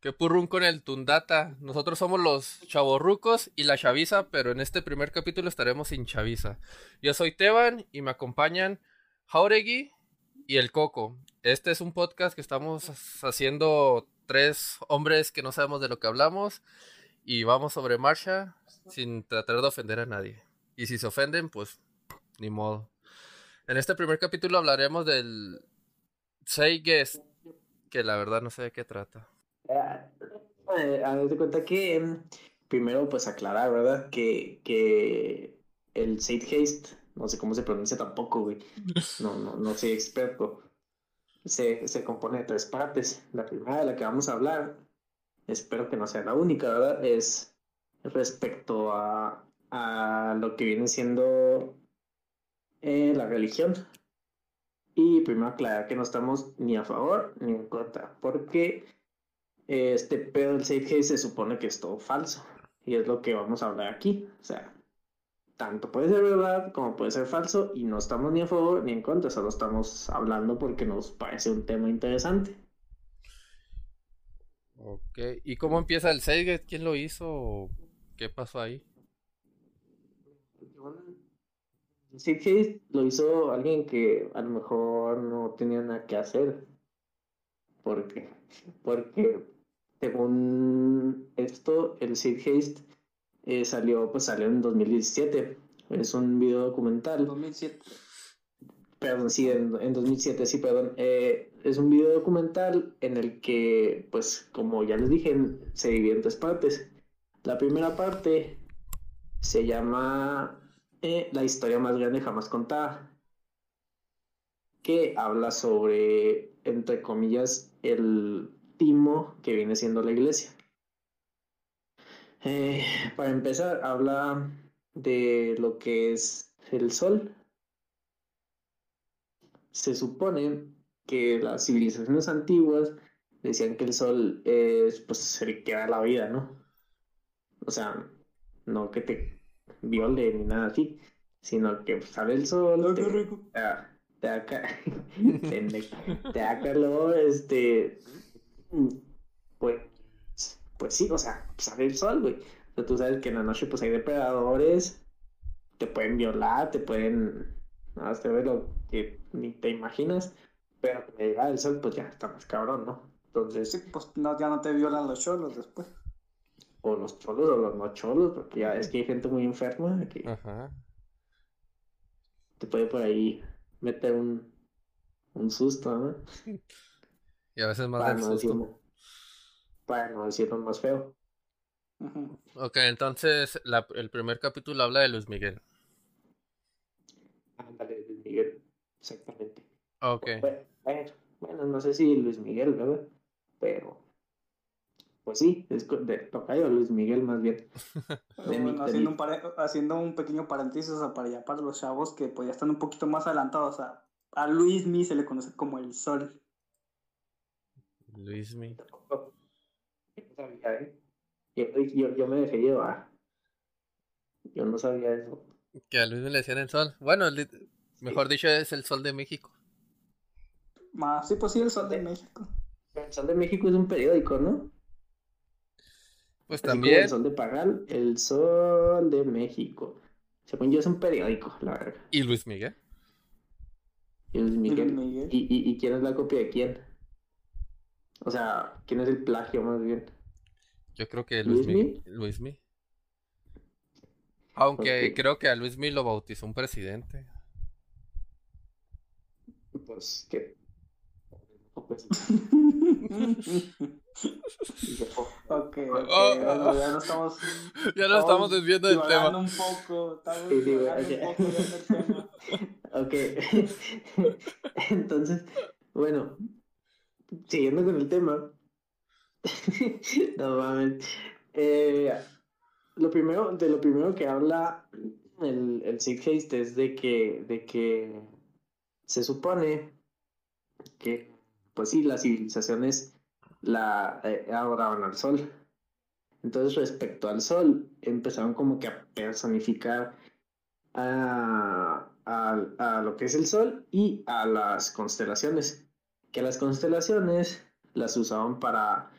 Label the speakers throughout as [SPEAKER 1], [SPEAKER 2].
[SPEAKER 1] Que purrún con el Tundata. Nosotros somos los chavorrucos y la chaviza, pero en este primer capítulo estaremos sin chaviza. Yo soy Teban y me acompañan Jauregui y el Coco. Este es un podcast que estamos haciendo tres hombres que no sabemos de lo que hablamos y vamos sobre marcha sin tratar de ofender a nadie. Y si se ofenden, pues ni modo. En este primer capítulo hablaremos del Say Guest, que la verdad no sé de qué trata.
[SPEAKER 2] Eh, a ver, cuenta que em, primero pues aclarar, ¿verdad? Que, que el Haste, no sé cómo se pronuncia tampoco, güey. No, no, no soy experto. Se, se compone de tres partes. La primera de la que vamos a hablar, espero que no sea la única, ¿verdad? Es respecto a, a lo que viene siendo eh, la religión. Y primero aclarar que no estamos ni a favor ni en contra, porque este pedo del safe se supone que es todo falso. Y es lo que vamos a hablar aquí. O sea, tanto puede ser verdad como puede ser falso y no estamos ni a favor ni en contra, solo estamos hablando porque nos parece un tema interesante.
[SPEAKER 1] Ok, ¿y cómo empieza el Seagate? ¿Quién lo hizo? ¿Qué pasó ahí?
[SPEAKER 2] El lo hizo alguien que a lo mejor no tenía nada que hacer. ¿Por qué? Porque según esto, el Sid Haste eh, salió, pues salió en 2017. Es un video documental.
[SPEAKER 3] 2007.
[SPEAKER 2] Perdón, sí, en, 2007, sí, perdón. Eh, es un video documental en el que, pues, como ya les dije, se divide en tres partes. La primera parte se llama eh, La historia más grande jamás contada, que habla sobre, entre comillas, el que viene siendo la iglesia. Eh, para empezar, habla de lo que es el sol. Se supone que las civilizaciones antiguas decían que el sol es pues el que da la vida, ¿no? O sea, no que te viole ni nada así, sino que sale el sol, te, te, da, te da calor, este, pues, pues sí, o sea, sale el sol, güey. O tú sabes que en la noche pues hay depredadores, te pueden violar, te pueden hacer lo que ni te imaginas, pero cuando llega el sol pues ya está más cabrón, ¿no?
[SPEAKER 3] Entonces... Sí, pues no, ya no te violan los cholos después.
[SPEAKER 2] O los cholos o los no cholos, porque ya es que hay gente muy enferma que te puede por ahí meter un, un susto, ¿no?
[SPEAKER 1] Y a veces más
[SPEAKER 2] para no Decirlo, para no decirlo más feo.
[SPEAKER 1] Ok, entonces el primer capítulo habla de Luis Miguel.
[SPEAKER 2] Ándale, Luis Miguel, exactamente.
[SPEAKER 1] Ok.
[SPEAKER 2] Bueno, no sé si Luis Miguel, ¿verdad? Pero, pues sí, es de tocayo Luis Miguel más bien.
[SPEAKER 3] haciendo, un haciendo un pequeño paréntesis para ya para los chavos que pues ya están un poquito más adelantados. A, a Luis Mi se le conoce como el sol.
[SPEAKER 1] Luismi.
[SPEAKER 2] Yo no sabía, ¿eh? Yo, yo, me dejé llevar. Yo no sabía eso.
[SPEAKER 1] Que a Luis le decían el sol. Bueno, mejor dicho, es el sol de México.
[SPEAKER 3] Más, sí, pues sí, el sol de México.
[SPEAKER 2] El sol de México es un periódico, ¿no?
[SPEAKER 1] Pues también.
[SPEAKER 2] el sol de Pagal, el sol de México. Según yo es un periódico, la verdad.
[SPEAKER 1] ¿Y Luis Miguel?
[SPEAKER 2] ¿Y Luis Miguel? ¿Y, y, y quién es la copia de quién? O sea, ¿quién es el plagio más bien?
[SPEAKER 1] Yo creo que Luismi. Luismi. Aunque creo que a Luismi lo bautizó un presidente.
[SPEAKER 2] Pues que.
[SPEAKER 3] Pues... ok, oh. ya no estamos.
[SPEAKER 1] Ya no estamos desviando del tema.
[SPEAKER 3] un poco, estamos sí, un poco del tema.
[SPEAKER 2] ok. Entonces, bueno, siguiendo con el tema, no mames. Eh, lo primero, de lo primero que habla el, el Sid Haste es de que, de que se supone que, pues sí, las civilizaciones la eh, adoraban al sol. Entonces, respecto al sol, empezaron como que a personificar a, a, a lo que es el sol y a las constelaciones que las constelaciones las usaban para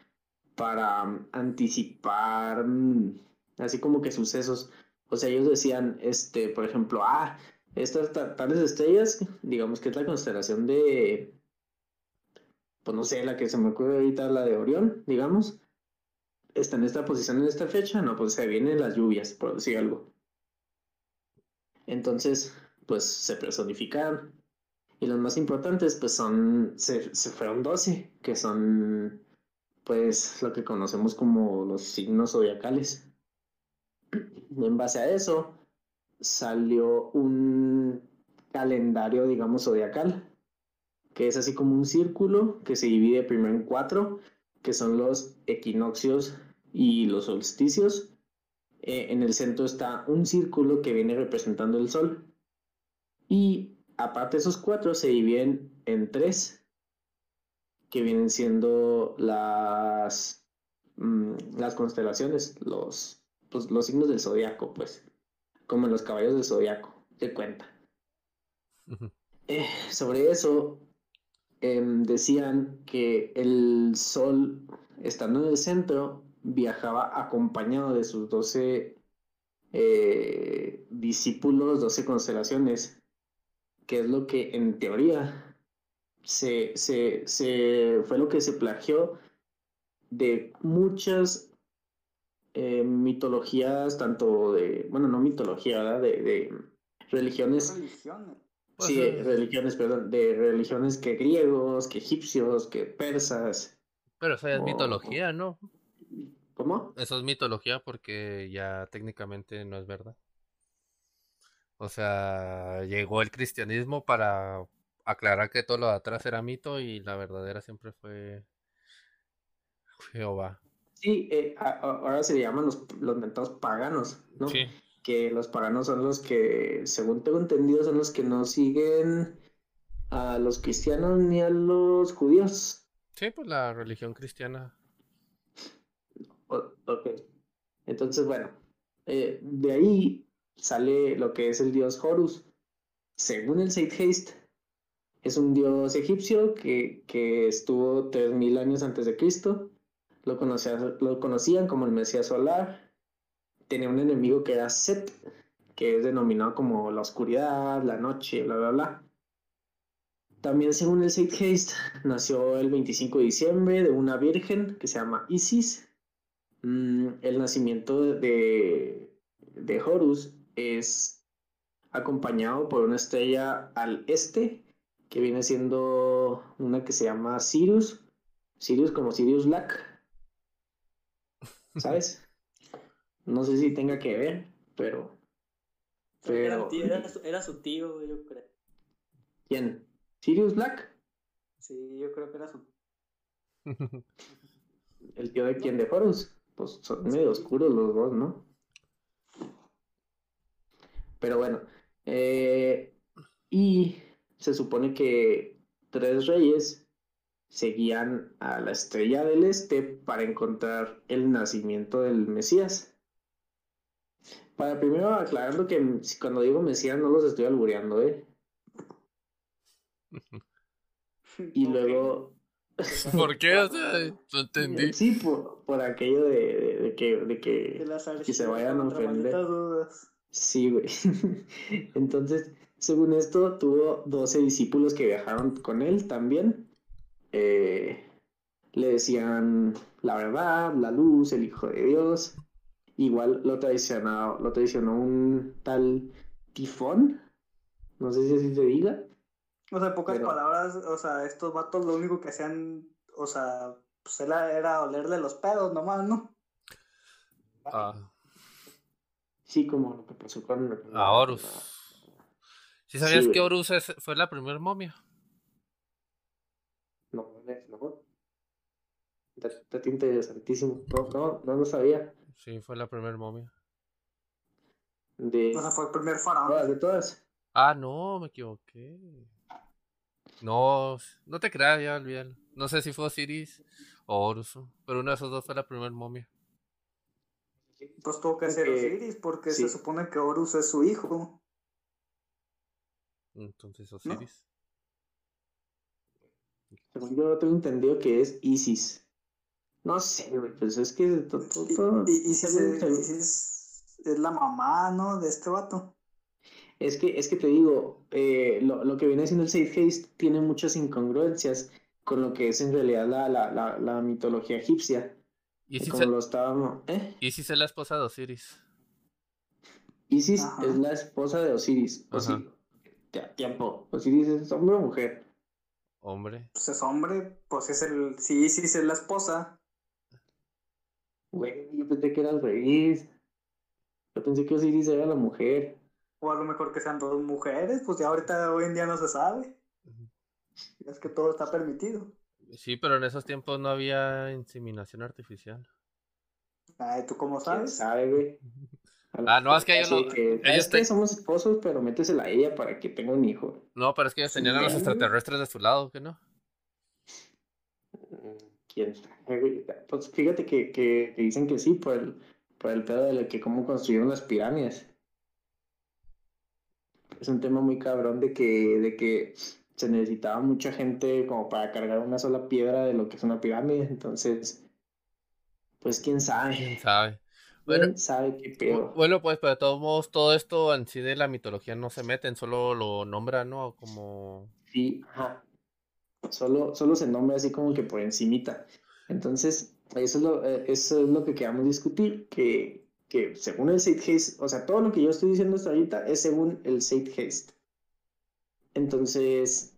[SPEAKER 2] para anticipar mm, así como que sucesos. O sea, ellos decían, este, por ejemplo, ah, estas tales estrellas, digamos que es la constelación de, pues no sé, la que se me ocurre ahorita, la de Orión, digamos, está en esta posición en esta fecha, no, pues se vienen las lluvias, por decir algo. Entonces, pues se personificaron. Y los más importantes, pues son, se, se fueron 12, que son, pues, lo que conocemos como los signos zodiacales. En base a eso, salió un calendario, digamos, zodiacal, que es así como un círculo que se divide primero en cuatro, que son los equinoccios y los solsticios. Eh, en el centro está un círculo que viene representando el sol. Y aparte esos cuatro se dividen en tres, que vienen siendo las, mm, las constelaciones, los, pues, los signos del zodiaco, pues, como los caballos del zodiaco, de cuenta. Eh, sobre eso, em, decían que el sol, estando en el centro, viajaba acompañado de sus doce eh, discípulos, doce constelaciones, que es lo que en teoría se, se, se fue lo que se plagió de muchas eh, mitologías, tanto de, bueno, no mitología, ¿verdad? De, de religiones. Religiones. Sí, religiones, perdón, de religiones que griegos, que egipcios, que persas.
[SPEAKER 1] Pero eso es mitología, ¿no?
[SPEAKER 2] ¿Cómo?
[SPEAKER 1] Eso es mitología porque ya técnicamente no es verdad. O sea, llegó el cristianismo para aclarar que todo lo de atrás era mito y la verdadera siempre fue Jehová.
[SPEAKER 2] Sí, eh, ahora se le llaman los, los mentados paganos, ¿no? Sí. Que los paganos son los que, según tengo entendido, son los que no siguen a los cristianos ni a los judíos.
[SPEAKER 1] Sí, pues la religión cristiana.
[SPEAKER 2] ok. Entonces, bueno, eh, de ahí sale lo que es el dios Horus. Según el Haste, es un dios egipcio que, que estuvo 3.000 años antes de Cristo. Lo, lo conocían como el Mesías Solar. Tenía un enemigo que era Set, que es denominado como la oscuridad, la noche, bla, bla, bla. También según el Haste, nació el 25 de diciembre de una virgen que se llama Isis. Mm, el nacimiento de, de Horus es acompañado por una estrella al este, que viene siendo una que se llama Sirius, Sirius como Sirius Black, ¿sabes? No sé si tenga que ver, pero...
[SPEAKER 3] pero... Era, su tío, yo creo.
[SPEAKER 2] ¿Quién? ¿Sirius Black?
[SPEAKER 3] Sí, yo creo que era su...
[SPEAKER 2] ¿El tío de quién? ¿De Horus? Pues son medio oscuros los dos, ¿no? Pero bueno, eh, y se supone que tres reyes seguían a la estrella del este para encontrar el nacimiento del Mesías. Para primero aclarando que cuando digo Mesías no los estoy albureando, ¿eh? Y luego...
[SPEAKER 1] ¿Por qué? no entendí.
[SPEAKER 2] Sí, por, por aquello de, que, de que, que se vayan a ofender. Sí, güey. Entonces, según esto, tuvo 12 discípulos que viajaron con él también. Eh, le decían la verdad, la luz, el Hijo de Dios. Igual lo traicionó, lo traicionó un tal tifón. No sé si así se diga.
[SPEAKER 3] O sea, en pocas palabras, o sea, estos vatos lo único que hacían, o sea, pues era, era olerle los pedos nomás, ¿no?
[SPEAKER 1] Ah.
[SPEAKER 2] Sí, como lo que pasó con...
[SPEAKER 1] A Horus. ¿Sí sabías que Horus fue la primera momia?
[SPEAKER 2] No, no. Está interesantísimo. No, no, no lo sabía.
[SPEAKER 1] Sí, fue la primera momia.
[SPEAKER 2] De...
[SPEAKER 3] O sea, fue el primer faraón.
[SPEAKER 2] ¿De todas?
[SPEAKER 1] Ah, no, me equivoqué. No, no te creas, ya olvídalo. No sé si fue Osiris o Horus, pero uno de esos dos fue la primera momia.
[SPEAKER 3] Pues tuvo que ser Osiris, porque se supone que Horus es su hijo.
[SPEAKER 1] Entonces Osiris.
[SPEAKER 2] Según yo tengo entendido que es Isis. No sé, güey, pues es que todo.
[SPEAKER 3] ¿Y, y, si, es, es, la mamá, ¿no? De este vato.
[SPEAKER 2] Es que, es que te digo, eh, lo, lo, que viene siendo el Safe Haste tiene muchas incongruencias con lo que es en realidad la, la, la, la mitología egipcia. ¿Y si, como se... lo estábamos, ¿eh?
[SPEAKER 1] ¿Y si es la esposa de Osiris?
[SPEAKER 2] Isis es la esposa de Osiris. Osiris. Tiempo. Osiris es hombre o mujer.
[SPEAKER 1] Hombre.
[SPEAKER 3] Pues es hombre, pues es el. Si Isis es la esposa.
[SPEAKER 2] Güey, yo pensé que era al revés. Yo pensé que Osiris era la mujer.
[SPEAKER 3] O a lo mejor que sean dos mujeres, pues ya ahorita hoy en día no se sabe. Es que todo está permitido.
[SPEAKER 1] Sí, pero en esos tiempos no había inseminación artificial.
[SPEAKER 3] Ay, ¿tú cómo sabes?
[SPEAKER 2] sabe, güey?
[SPEAKER 1] Ah, no, es que ellos no.
[SPEAKER 2] ellos que somos esposos, pero métesela a ella para que tenga un hijo.
[SPEAKER 1] No, pero es que ellos tenían a los extraterrestres de su lado, ¿qué no?
[SPEAKER 2] Mm, ¿Quién sabe? Pues fíjate que, que, dicen que sí, por el, por el pedo de que cómo construyeron las pirámides. Es un tema muy cabrón de que, de que se necesitaba mucha gente como para cargar una sola piedra de lo que es una pirámide. Entonces, pues quién sabe.
[SPEAKER 1] ¿Quién sabe?
[SPEAKER 2] Bueno, sabe qué pedo.
[SPEAKER 1] Bueno, pues, pero de todos modos, todo esto en sí de la mitología no se meten, solo lo nombran, ¿no? Como...
[SPEAKER 2] Sí, ajá. Solo, solo se nombra así como que por encimita. Entonces, eso es lo, eh, eso es lo que queramos discutir, que, que según el Haste, o sea, todo lo que yo estoy diciendo hasta ahorita es según el Haste. Entonces,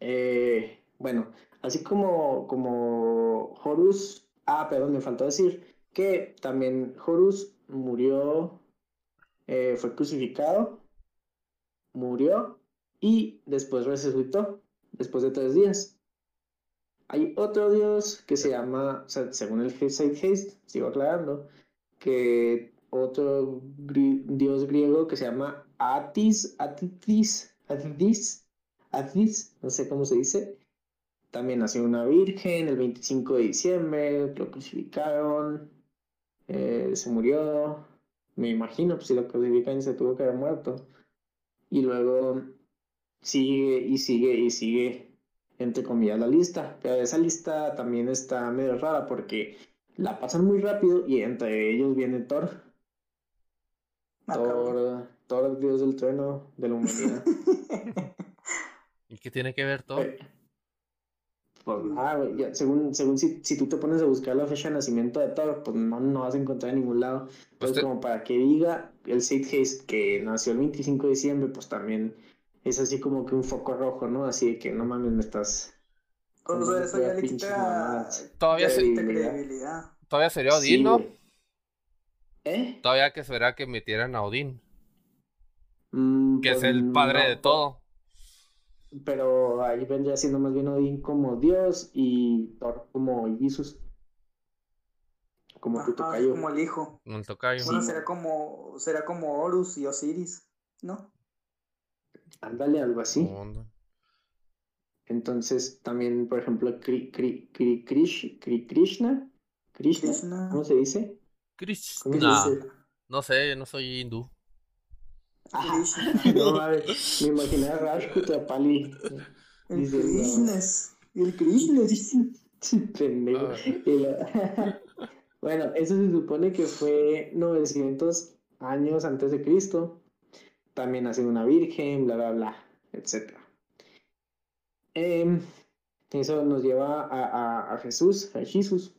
[SPEAKER 2] eh, bueno, así como, como Horus, ah, perdón, me faltó decir, que también Horus murió, eh, fue crucificado, murió y después resucitó, después de tres días. Hay otro dios que se llama, según el Side Haste, sigo aclarando, que otro dios griego que se llama Atis, Atis, Atis, Atis, no sé cómo se dice. También nació una virgen el 25 de diciembre, lo crucificaron, eh, se murió, me imagino, pues si lo crucifican se tuvo que haber muerto. Y luego sigue y sigue y sigue, entre comillas, la lista. Pero esa lista también está medio rara porque la pasan muy rápido y entre ellos viene Thor. Thor, Thor, dios del trueno de la humanidad.
[SPEAKER 1] ¿Y qué tiene que ver Thor? Eh,
[SPEAKER 2] pues ya, según, según si, si, tú te pones a buscar la fecha de nacimiento de Thor, pues no, no vas a encontrar en ningún lado. Pues como para que diga el Sid Haste que nació el 25 de diciembre, pues también es así como que un foco rojo, ¿no? Así que no mames, me estás...
[SPEAKER 3] eso ya le quita
[SPEAKER 1] todavía
[SPEAKER 3] credibilidad.
[SPEAKER 1] Todavía sería Odín, ¿no? ¿Eh? Todavía que será que metieran a Odín. Mm, que es pues el padre de todo
[SPEAKER 2] pero ahí vendría siendo más bien Odín como Dios y Thor como Jesús. Como tu tocayo.
[SPEAKER 3] Como el hijo.
[SPEAKER 1] El tocayo.
[SPEAKER 3] Bueno, será como, será como Horus y Osiris, ¿no?
[SPEAKER 2] Ándale, algo así. Entonces, también, por ejemplo, Kri, Kri, Kri, Krishna, Krishna, ¿cómo se dice?
[SPEAKER 1] Krishna. No sé, no soy hindú.
[SPEAKER 2] no, me imaginé a Rajput a Pali.
[SPEAKER 3] El Krishna. El Krishna.
[SPEAKER 2] bueno, eso se supone que fue 900 años antes de Cristo. También nació una virgen, bla, bla, bla, etc. Em, eso nos lleva a, a, a, Jesús, a Jesús.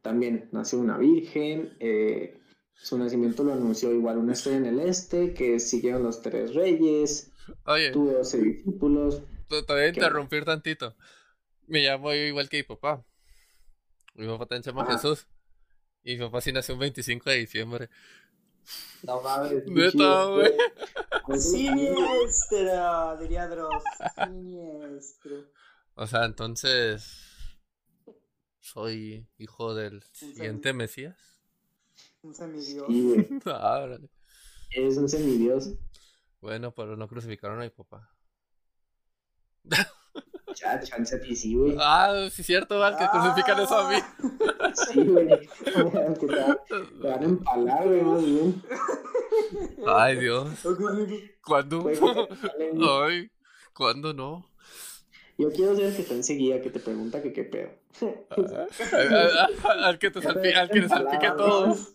[SPEAKER 2] También nació una virgen. Eh, su nacimiento lo anunció igual una estrella en el este, que siguieron los tres reyes.
[SPEAKER 1] Oye.
[SPEAKER 2] Tuvo doce discípulos.
[SPEAKER 1] Te voy a interrumpir tantito. Me llamo igual que mi papá. Mi papá también se llama Jesús. Y mi papá sí nació un 25 de diciembre.
[SPEAKER 2] No mames.
[SPEAKER 1] Neta, güey.
[SPEAKER 3] Siniestro, diría Dross. Siniestro.
[SPEAKER 1] O sea, entonces. Soy hijo del siguiente Mesías.
[SPEAKER 3] Un semidios. Sí,
[SPEAKER 1] ah,
[SPEAKER 2] Es un semidios.
[SPEAKER 1] Bueno, pero no crucificaron a mi papá.
[SPEAKER 2] Ya, chance a ti sí, güey.
[SPEAKER 1] Ah, sí, cierto, Val, que crucifican eso a mí.
[SPEAKER 2] Sí, güey. te, te, van a empalar, güey, más bien.
[SPEAKER 1] Ay, Dios. ¿Cuándo? Ay, ¿cuándo no?
[SPEAKER 2] Yo quiero ser el que te enseguida, que te pregunta que qué pedo.
[SPEAKER 1] al que te salpique, al que te salpique a todos.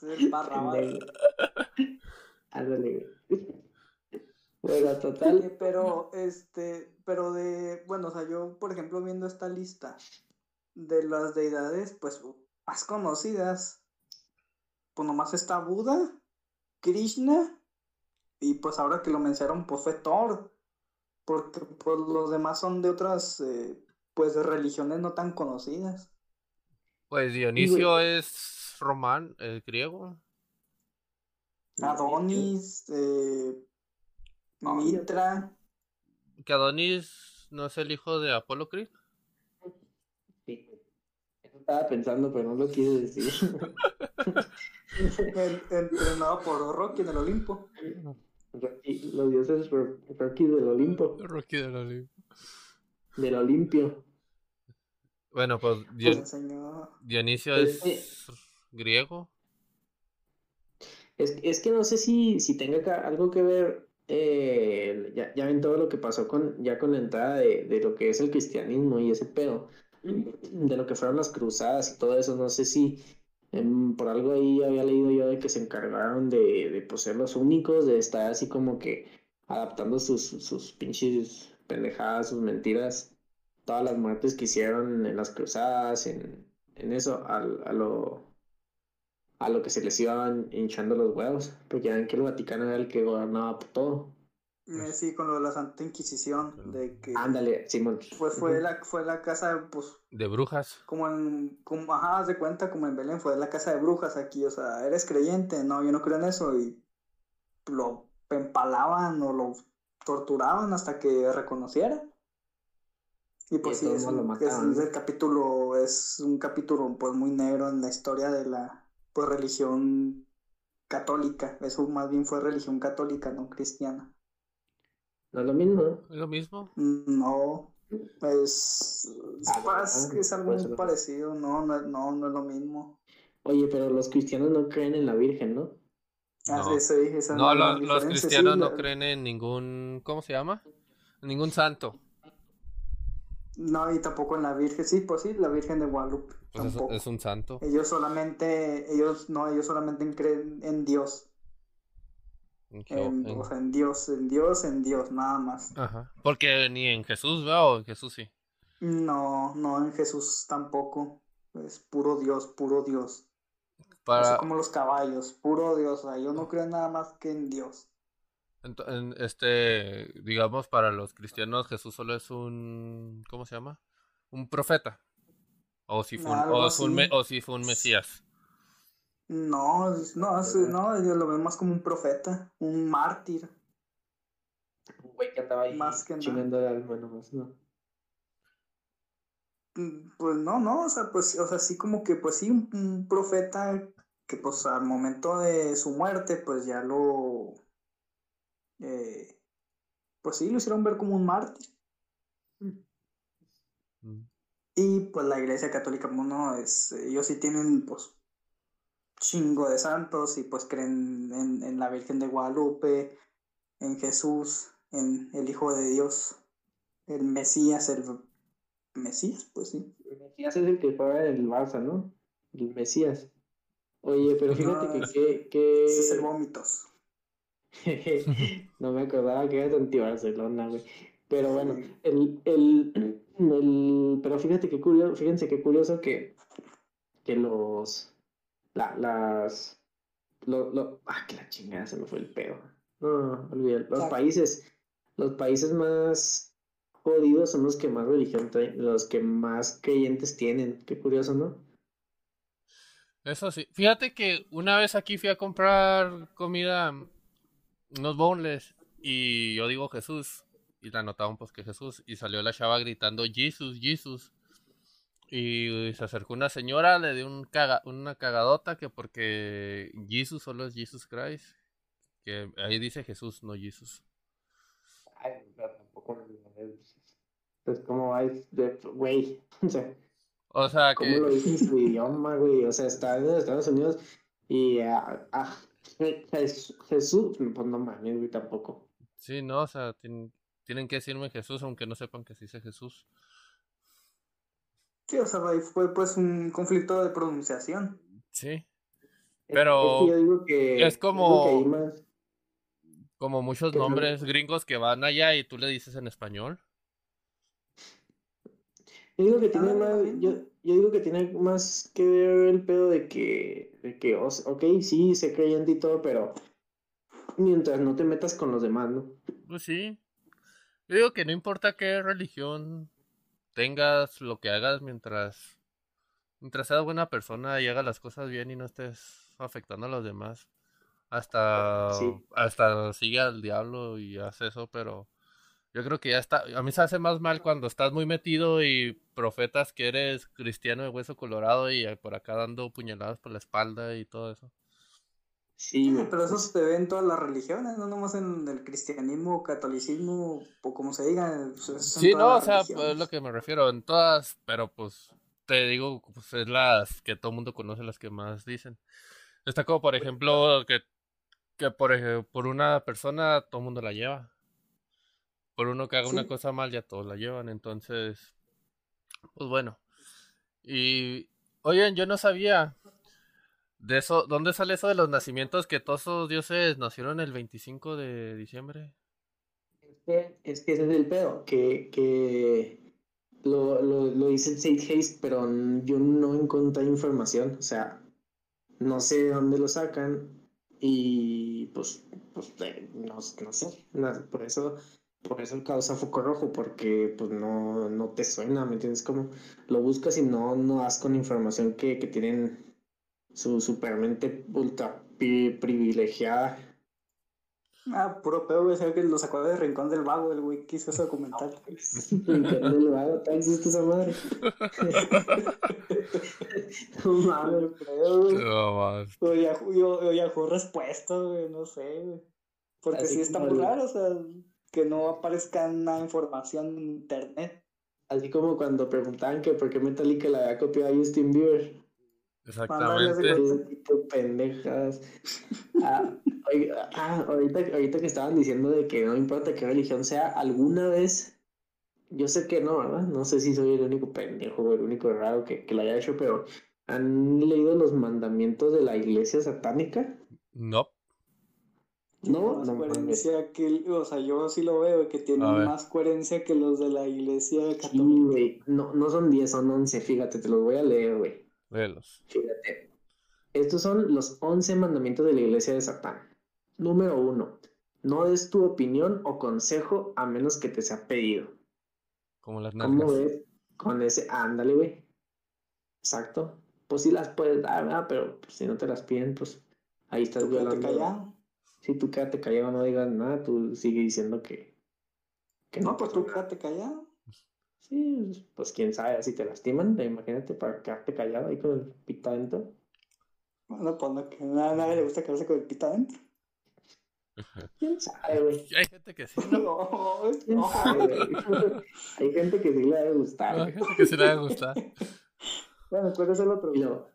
[SPEAKER 2] Ándale, Bueno, total.
[SPEAKER 3] Pero, este, pero de, bueno, o sea, yo, por ejemplo, viendo esta lista de las deidades, pues, más conocidas, pues nomás está Buda, Krishna, y pues ahora que lo mencionaron, pues fue Thor, porque pues los demás son de otras, eh, pues, de religiones no tan conocidas.
[SPEAKER 1] Pues Dionisio es román, el griego.
[SPEAKER 3] Adonis, eh, Mitra.
[SPEAKER 1] ¿Que Adonis no es el hijo de Apolo Creed?
[SPEAKER 2] Sí. Eso estaba pensando, pero no lo quise decir.
[SPEAKER 3] entrenado por Rocky en el Olimpo.
[SPEAKER 2] Rocky, los dioses Rocky del Olimpo.
[SPEAKER 1] Rocky del Olimpo.
[SPEAKER 2] Del Olimpio.
[SPEAKER 1] Bueno, pues, pues Dionisio es griego.
[SPEAKER 2] Es, es, que no sé si, si tenga algo que ver eh, ya, ya, ven todo lo que pasó con, ya con la entrada de, de, lo que es el cristianismo y ese pedo, de lo que fueron las cruzadas y todo eso, no sé si em, por algo ahí había leído yo de que se encargaron de, de pues, ser los únicos, de estar así como que adaptando sus, sus pinches pendejadas, sus mentiras, todas las muertes que hicieron en las cruzadas, en, en eso, a, lo a lo que se les iban hinchando los huevos, porque ya ven que el Vaticano era el que gobernaba todo.
[SPEAKER 3] Eh, sí, con lo de la Santa Inquisición, de que...
[SPEAKER 2] Ándale, Simón.
[SPEAKER 3] Pues fue la, fue la casa, pues...
[SPEAKER 1] De brujas.
[SPEAKER 3] Como en, como, ajá, de cuenta, como en Belén, fue la casa de brujas aquí, o sea, ¿eres creyente? No, yo no creo en eso, y lo empalaban o lo torturaban hasta que reconociera. Y pues sí, es, es, el capítulo, es un capítulo pues muy negro en la historia de la pues religión católica, eso más bien fue religión católica, no cristiana.
[SPEAKER 2] ¿No es lo mismo?
[SPEAKER 1] ¿Es lo mismo?
[SPEAKER 3] No, es, ah, es, algo muy parecido, no, no, no, no es lo mismo.
[SPEAKER 2] Oye, pero los cristianos no creen en la Virgen, ¿no?
[SPEAKER 3] Ah, no, sí,
[SPEAKER 1] no, los, cristianos no creen en ningún, ¿cómo se llama? ningún santo.
[SPEAKER 3] No, y tampoco en la Virgen, sí, pues sí, la Virgen de Guadalupe.
[SPEAKER 1] Pues es, un santo.
[SPEAKER 3] Ellos solamente, ellos no, ellos solamente creen en Dios. En, O sea, en Dios, en Dios, en Dios, nada más.
[SPEAKER 1] Ajá. Porque ni en Jesús, ¿verdad? en Jesús sí.
[SPEAKER 3] No, no, en Jesús tampoco. Es puro Dios, puro Dios. Para... como los caballos, puro Dios. O sea, yo no creo nada más que en Dios.
[SPEAKER 1] En, este, digamos, para los cristianos Jesús solo es un, ¿cómo se llama? Un profeta. O si fue, un, o, o si fue un Mesías.
[SPEAKER 3] No, no, no, yo lo veo más como un profeta, un mártir.
[SPEAKER 2] Un güey que andaba ahí más que chingando el alma nomás, ¿no?
[SPEAKER 3] Mm, pues no, no, o sea, pues, o sea, sí como que, pues sí, un, profeta que pues al momento de su muerte, pues ya lo, eh, pues sí, lo hicieron ver como un mártir. Mm. Y pues la iglesia católica, bueno, es, ellos sí tienen pues chingo de santos y pues creen en, en la Virgen de Guadalupe, en Jesús, en el Hijo de Dios, el Mesías, el Mesías, pues sí.
[SPEAKER 2] El Mesías es el que juega el Barça, ¿no? El Mesías. Oye, pero fíjate que, que,
[SPEAKER 3] Ese es el vómitos.
[SPEAKER 2] no me acordaba que era anti-Barcelona, güey. Pero bueno, el, el, el, pero fíjate qué curioso, fíjense qué curioso que, que los, la, las, lo, lo, ah, que la chingada se me fue el pedo. No, olvidé, los países, los países más jodidos son los que más religión traen, los que más creyentes tienen. Qué curioso, ¿no?
[SPEAKER 1] Eso sí. Fíjate que una vez aquí fui a comprar comida, unos boneless, y yo digo Jesús y la anotaban pues que Jesús y salió la chava gritando Jesús, Jesús. Y se acercó una señora, le dio un caga, una cagadota que porque Jesús solo es Jesus Christ. Que ahí dice Jesús, no Jesús.
[SPEAKER 2] Ay, pero tampoco pues como hay güey, o sea,
[SPEAKER 1] o sea
[SPEAKER 2] ¿cómo lo dice en su idioma, güey? O sea, está en Estados Unidos y ah, ah Jesús, pues no mames, güey, tampoco.
[SPEAKER 1] Sí, no, o sea, tiene, tienen que decirme Jesús, aunque no sepan que se dice Jesús.
[SPEAKER 3] Sí, o sea, fue pues un conflicto de pronunciación.
[SPEAKER 1] Sí. Pero
[SPEAKER 2] es, que yo digo que-
[SPEAKER 1] es como-
[SPEAKER 2] digo que hay más-
[SPEAKER 1] Como muchos
[SPEAKER 2] Que no-
[SPEAKER 1] nombres gringos que van allá y tú le dices en español.
[SPEAKER 2] Yo digo que tiene
[SPEAKER 3] Ah,
[SPEAKER 2] más,
[SPEAKER 3] también.
[SPEAKER 2] yo, yo digo que tiene más que ver el pedo de que, de que, ok, sí, sé creyente y todo, pero mientras no te metas con los demás, ¿no?
[SPEAKER 1] Pues sí. Yo digo que no importa qué religión tengas, lo que hagas mientras mientras seas buena persona y hagas las cosas bien y no estés afectando a los demás. Hasta
[SPEAKER 2] Sí.
[SPEAKER 1] hasta sigue al diablo y hace eso, pero yo creo que ya está, a mí se hace más mal cuando estás muy metido y profetas que eres cristiano de hueso colorado y por acá dando puñaladas por la espalda y todo eso.
[SPEAKER 2] Sí.
[SPEAKER 3] Pero eso se ve en todas las religiones, no nomás en el cristianismo, catolicismo, o como se diga. pues,
[SPEAKER 1] Sí, no, o sea, pues,
[SPEAKER 3] religiones.
[SPEAKER 1] es lo que me refiero, en todas, pero pues te digo, pues es las que todo el mundo conoce, las que más dicen. Está como, por ejemplo, que, que por, por una persona todo el mundo la lleva. Por uno que haga una cosa mal, ya todos la llevan, entonces, pues bueno. Y, oigan, yo no sabía de eso, ¿dónde sale eso de los nacimientos que todos esos dioses nacieron el 25 de diciembre?
[SPEAKER 2] Es que, es que es el pedo, que, que lo, lo, lo dice Sage Haste, pero yo no encontré información, o sea, no sé de dónde lo sacan y pues, pues no, no sé, por eso, por eso causa foco rojo, porque pues no, no te suena, ¿me entiendes? Como lo buscas y no, no das con información que, que tienen su supermente ultra pri- privilegiada.
[SPEAKER 3] Ah, puro pedo, güey, que lo sacó de Rincón del Vago, el güey que hizo ese documental.
[SPEAKER 2] Rincón del Vago, ¿tal existe esa madre? no mames.
[SPEAKER 3] Yo creo, güey.
[SPEAKER 1] No, más.
[SPEAKER 3] O Yahoo, yo- o Yahoo respuestas, güey, no sé, güey. Porque
[SPEAKER 2] Así
[SPEAKER 3] sí está muy raro, o sea, que no aparezca una información en internet.
[SPEAKER 2] Así como cuando preguntaban que por qué Metallica le había copiado a Justin Bieber.
[SPEAKER 1] Exactamente.
[SPEAKER 2] De pendejas. Ah, oiga, ah, ahorita, ahorita que estaban diciendo de que no importa qué religión sea, alguna vez, yo sé que no, ¿verdad? No sé si soy el único pendejo o el único raro que, que lo haya hecho, pero ¿han leído los mandamientos de la iglesia satánica?
[SPEAKER 1] No.
[SPEAKER 2] No,
[SPEAKER 3] más
[SPEAKER 2] no
[SPEAKER 3] coherencia que, el- o sea, yo sí lo veo, que tiene
[SPEAKER 1] A ver.
[SPEAKER 3] más coherencia que los de la iglesia
[SPEAKER 2] Sí,
[SPEAKER 3] católica.
[SPEAKER 2] güey. No, no son 10, son 11, fíjate, te los voy a leer, güey.
[SPEAKER 1] Velos.
[SPEAKER 2] Fíjate. Estos son los 11 mandamientos de la iglesia de Satán. Número 1. No des tu opinión o consejo a menos que te sea pedido.
[SPEAKER 1] Como las
[SPEAKER 2] ¿Cómo
[SPEAKER 1] nalgas.
[SPEAKER 2] ves? Con ese, ándale, güey. Exacto. Pues sí las puedes dar, ¿verdad? Pero pues, si no te las piden, pues ahí estás
[SPEAKER 3] Tú quédate
[SPEAKER 2] violando.
[SPEAKER 3] callado.
[SPEAKER 2] Si tú quédate callado, no digas nada, tú sigue diciendo que, que
[SPEAKER 3] No, pues
[SPEAKER 2] pasó
[SPEAKER 3] tú
[SPEAKER 2] nada.
[SPEAKER 3] quédate callado.
[SPEAKER 2] Sí, pues quién sabe, si te lastiman, imagínate para quedarte callado ahí con el pito adentro.
[SPEAKER 3] Bueno, pues no, que a nadie le gusta quedarse con el pito adentro.
[SPEAKER 2] ¿Quién sabe, güey?
[SPEAKER 1] Hay gente que sí, ¿no?
[SPEAKER 3] No,
[SPEAKER 2] ¿Quién
[SPEAKER 3] no.
[SPEAKER 2] sabe, güey? Hay gente que sí le debe gustar.
[SPEAKER 1] Hay
[SPEAKER 2] güey.
[SPEAKER 1] gente que sí le a gustar.
[SPEAKER 3] Bueno, ¿cuál es el otro?
[SPEAKER 2] Luego,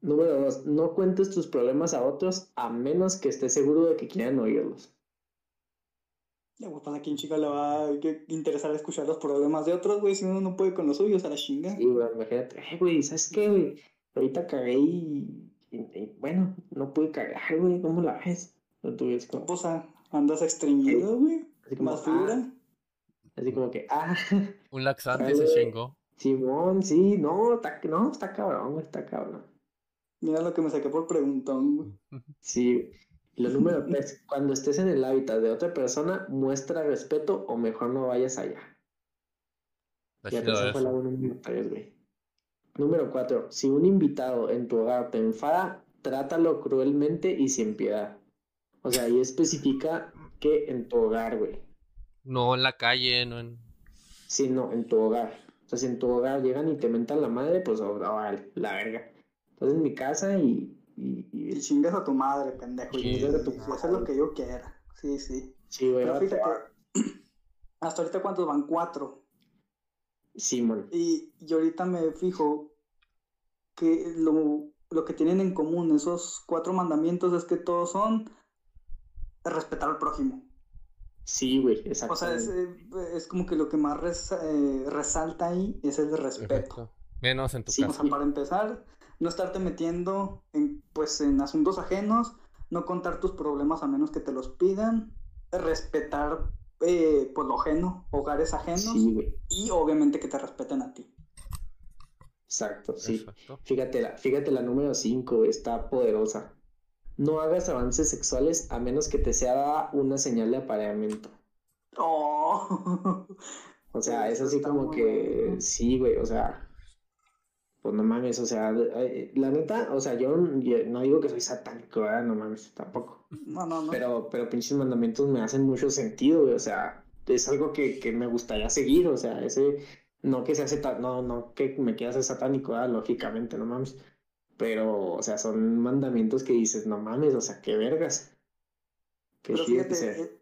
[SPEAKER 2] número dos, no cuentes tus problemas a otros a menos que estés seguro de que quieran oírlos.
[SPEAKER 3] Ya, pues, ¿a quién chica le va a que- interesar escuchar los problemas de otros, güey? Si uno no puede con los suyos, a la chinga.
[SPEAKER 2] Sí, güey, imagínate, eh, güey, ¿sabes qué, güey? Ahorita cagué y, y- y, bueno, no pude cagar, güey, ¿cómo la ves? No tuvies como,
[SPEAKER 3] Pues andas estreñido, güey.
[SPEAKER 2] así como,
[SPEAKER 3] Más fibra.
[SPEAKER 2] ah, así como que, ah,
[SPEAKER 1] Un laxante se chingó.
[SPEAKER 2] Simón, sí, no, está, no, está cabrón, güey, está cabrón.
[SPEAKER 3] Mira lo que me saqué por preguntón, güey.
[SPEAKER 2] Sí. Lo número tres, cuando estés en el hábitat de otra persona, muestra respeto o mejor no vayas allá. Ya esa fue la número tres, güey. Número cuatro, si un invitado en tu hogar te enfada, trátalo cruelmente y sin piedad. O sea, ahí especifica que en tu hogar, güey.
[SPEAKER 1] No en la calle, no en.
[SPEAKER 2] Sí, no, en tu hogar. O sea, si en tu hogar llegan y te mentan la madre, pues ahora vale, la verga. Estás en mi casa y, y, y-
[SPEAKER 3] Y chingas a tu madre, pendejo.
[SPEAKER 1] Sí,
[SPEAKER 3] Y
[SPEAKER 2] chingas a tu
[SPEAKER 3] y hacer lo que yo quiera. Sí, sí.
[SPEAKER 2] sí, güey,
[SPEAKER 3] Pero fíjate, hasta ahorita cuántos van, cuatro.
[SPEAKER 2] Simón.
[SPEAKER 3] Y, y ahorita me fijo que lo, lo que tienen en común esos cuatro mandamientos es que todos son respetar al prójimo.
[SPEAKER 2] Sí, güey,
[SPEAKER 3] O sea, es, eh, es como que lo que más res- eh, resalta ahí es el respeto.
[SPEAKER 1] Perfecto. Menos en tu
[SPEAKER 2] Sí,
[SPEAKER 3] O
[SPEAKER 1] casa.
[SPEAKER 3] sea, para empezar, no estarte metiendo en, pues, en asuntos ajenos, no contar tus problemas a menos que te los pidan, respetar eh, pues lo ajeno, hogares ajenos
[SPEAKER 2] Sí, güey,
[SPEAKER 3] y obviamente que te respeten a ti.
[SPEAKER 2] exacto, sí. Fíjate la, fíjate la número 5, está poderosa. No hagas avances sexuales a menos que te sea dada una señal de apareamiento.
[SPEAKER 3] Oh.
[SPEAKER 2] O sea, es así como que,
[SPEAKER 3] bueno.
[SPEAKER 2] sí, güey, o sea, pues no mames, o sea, la neta, o sea, yo, yo no digo que soy satánico, ¿verdad? No mames, tampoco.
[SPEAKER 3] No, no, no.
[SPEAKER 2] Pero, pero pinches mandamientos me hacen mucho sentido, güey, o sea, es algo que, que me gustaría seguir, o sea, ese, no que sea sata- no, no que me quiera ser satánico, ¿verdad? Lógicamente, no mames. Pero, o sea, son mandamientos que dices, no mames, o sea, qué vergas. Qué
[SPEAKER 3] Pero fíjate,
[SPEAKER 2] sea.
[SPEAKER 3] e-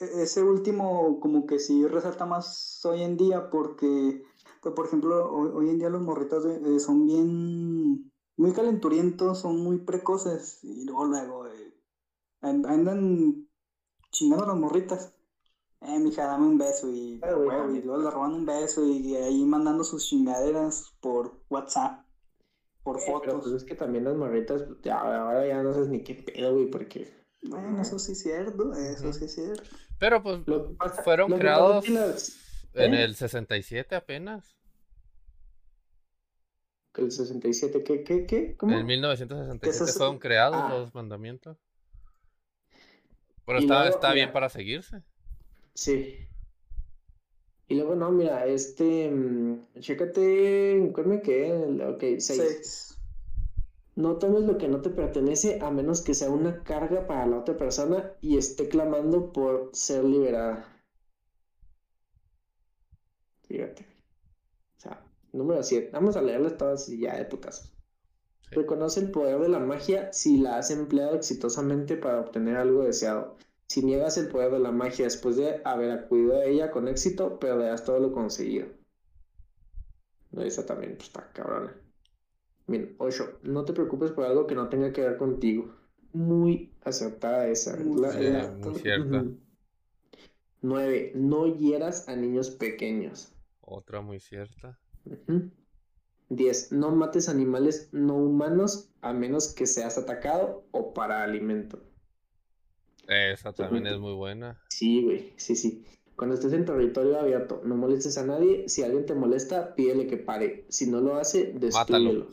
[SPEAKER 3] e- ese último como que sí resalta más hoy en día porque, pues, por ejemplo, hoy, hoy en día los morritos eh, eh, son bien, muy calenturientos, son muy precoces y luego luego eh, an- andan chingando a las morritas. Eh, mija, dame un beso y,
[SPEAKER 2] Ah,
[SPEAKER 3] y luego le roban un beso y ahí mandando sus chingaderas por WhatsApp, por
[SPEAKER 2] Eh, Pero pues
[SPEAKER 3] fotos.
[SPEAKER 2] es que también las morritas, ya, ahora ya no sabes ni qué pedo, güey, porque
[SPEAKER 3] Bueno, eso sí es cierto, eso sí es cierto.
[SPEAKER 1] Pero pues
[SPEAKER 2] lo que pasa,
[SPEAKER 1] fueron
[SPEAKER 2] lo
[SPEAKER 1] creados
[SPEAKER 2] que las-
[SPEAKER 1] en
[SPEAKER 2] ¿eh?
[SPEAKER 1] el 67 apenas.
[SPEAKER 2] El 67, ¿qué, qué, qué? ¿Cómo?
[SPEAKER 1] En 1967
[SPEAKER 3] Eso es-
[SPEAKER 1] fueron creados
[SPEAKER 2] ah.
[SPEAKER 1] los mandamientos. Pero está,
[SPEAKER 2] luego,
[SPEAKER 1] está bien
[SPEAKER 2] mira.
[SPEAKER 1] para seguirse.
[SPEAKER 2] Sí. Y luego, no, mira, este, mm, chécate, ¿cuál me quedé? Ok, 6.
[SPEAKER 3] Seis.
[SPEAKER 2] No tomes lo que no te pertenece a menos que sea una carga para la otra persona y esté clamando por ser liberada. Fíjate. O sea, número 7. Vamos a leerlas todas y ya de tu caso.
[SPEAKER 1] Sí.
[SPEAKER 2] Reconoce el poder de la magia si la has empleado exitosamente para obtener algo deseado. Si niegas el poder de la magia después de haber acudido a ella con éxito, perderás todo lo conseguido. No, esa también pues, está cabrona. Bien, 8. No te preocupes por algo que no tenga que ver contigo. Muy acertada esa.
[SPEAKER 3] Muy
[SPEAKER 2] La-
[SPEAKER 1] Sí,
[SPEAKER 2] la-
[SPEAKER 1] muy cierta.
[SPEAKER 2] Ujú. 9. No hieras a niños pequeños.
[SPEAKER 1] Otra muy cierta.
[SPEAKER 2] Ujú. 10. No mates animales no humanos a menos que seas atacado o para alimento.
[SPEAKER 1] Esa también es muy buena.
[SPEAKER 2] Sí, güey, sí, sí. Cuando estés en territorio abierto, no molestes a nadie. Si alguien te molesta, pídele que pare. Si no lo hace, destrúyelo.